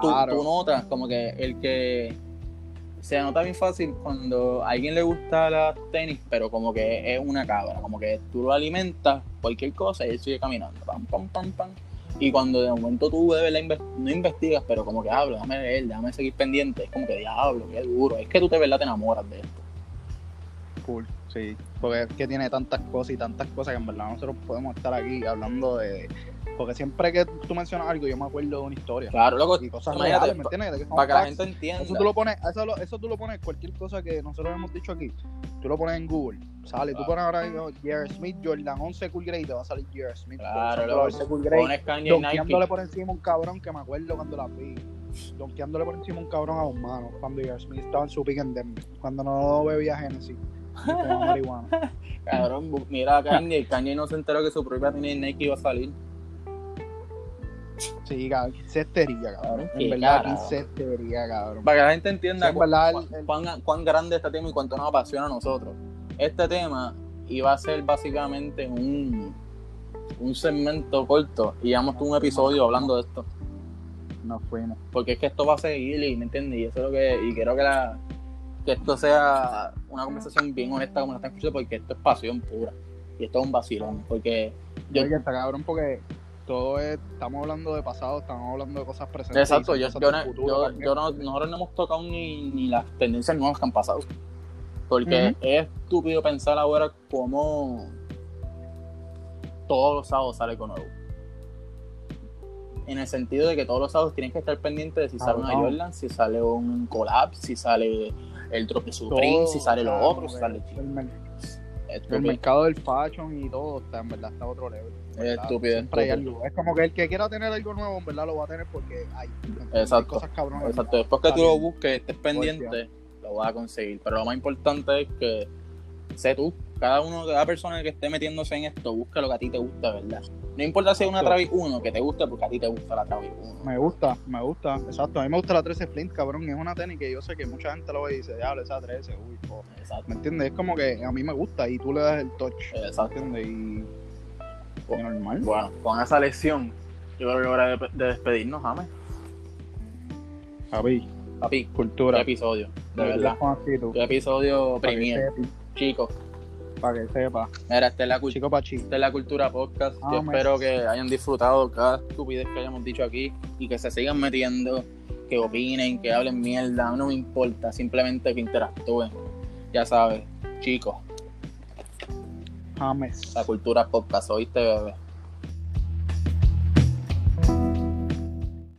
S1: tú,
S2: Claro.
S1: tú notas como que el que se nota bien fácil cuando a alguien le gusta la tenis, pero como que es una cabra, como que tú lo alimentas, cualquier cosa, y él sigue caminando, pam, pam, pam, pam. Y cuando de momento tú de verdad inve- no investigas, pero como que hablo, déjame leer, déjame seguir pendiente, es como que diablo, qué duro. Es que tú de verdad te enamoras de esto.
S2: Cool, sí. Porque es que tiene tantas cosas y tantas cosas que en verdad nosotros podemos estar aquí hablando de. Porque siempre que tú mencionas algo, yo me acuerdo de una historia.
S1: Claro, loco,
S2: Y cosas reales, ¿me entiendes? Que
S1: para que la gente entienda.
S2: Eso tú lo pones, eso, lo- eso tú lo pones, cualquier cosa que nosotros hemos dicho aquí, tú lo pones en Google, sale, tú pones ahora J.R. Smith, Jordan 11 Cool Grade y te va a salir J.R. Smith.
S1: Claro, loco,
S2: 11 Cool Grade,
S1: pones
S2: por encima un cabrón que me acuerdo cuando la vi. Donkeándole por encima un cabrón a dos manos cuando J.R. Smith estaba en su pick and Denver, cuando no bebía Genesis. Marihuana.
S1: Cabrón, mira a Kanye, Kanye no se enteró que su propia tenis Nike iba a salir.
S2: Sí, cabrón, qué cestería, cabrón. En verdad, qué cestería, cabrón.
S1: Para que la gente entienda
S2: Sí,
S1: cuán,
S2: verdad, el- el-
S1: cuán- cuán grande este tema y cuánto nos apasiona a nosotros. Este tema iba a ser básicamente un, un segmento corto y llevamos un episodio hablando de esto.
S2: Nos fuimos.
S1: Porque es que esto va a seguir y me entiendes. Y eso es lo que. Y quiero que la que esto sea una conversación bien honesta como la están escuchando, porque esto es pasión pura. Y esto es un vacilón. Porque yo,
S2: Oye, está cabrón porque todo es, estamos hablando de pasado, estamos hablando de cosas presentes.
S1: Exacto, yo, yo, no-
S2: del futuro
S1: yo-
S2: también.
S1: yo no, nosotros no hemos tocado ni, ni las tendencias nuevas que han pasado. Porque es estúpido pensar ahora cómo todos los sábados sale con nuevo. En el sentido de que todos los sábados tienes que estar pendientes de si sale una
S2: Cabrón.
S1: Jordan, si sale un collab, si sale el drop de Supreme, si sale lo
S2: cabrón,
S1: otro, si sale
S2: el, el mercado del fashion y todo está en verdad está a otro level.
S1: Es estúpido,
S2: Siempre hay
S1: estúpido.
S2: algo. Es como que el que quiera tener algo nuevo, en verdad lo va a tener porque hay, hay
S1: Exacto.
S2: cosas cabronas.
S1: Exacto, después que tú lo busques, estés pendiente, lo vas a conseguir. Pero lo más importante es que sé tú, cada uno, cada persona que esté metiéndose en esto, busca lo que a ti te gusta, ¿verdad? No importa si es una. Travis 1, que te guste porque a ti te gusta la Travis 1.
S2: Me gusta, me gusta, exacto. A mí me gusta la 13 Flint, cabrón. Es una tenis que yo sé que mucha gente lo ve y dice, diablo, esa 13, uy, po".
S1: Exacto,
S2: ¿Me entiendes? Es como que a mí me gusta y tú le das el touch.
S1: exacto.
S2: ¿Entiendes? Y. y normal.
S1: Bueno, con esa lección, yo creo que hora de, de despedirnos, James.
S2: Javi,
S1: Papi, qué
S2: cultura.
S1: episodio, de verdad. Qué episodio premier, chicos.
S2: para que sepa.
S1: Mira, esta es la cultura.
S2: Chico Pachi.
S1: Esta es la Cultura Podcast. Yo
S2: Amén.
S1: espero que hayan disfrutado cada estupidez que hayamos dicho aquí y que se sigan metiendo, que opinen, que hablen mierda. No me importa, simplemente que interactúen. Ya sabes, chicos,
S2: James.
S1: la Cultura Podcast, ¿oíste, bebé?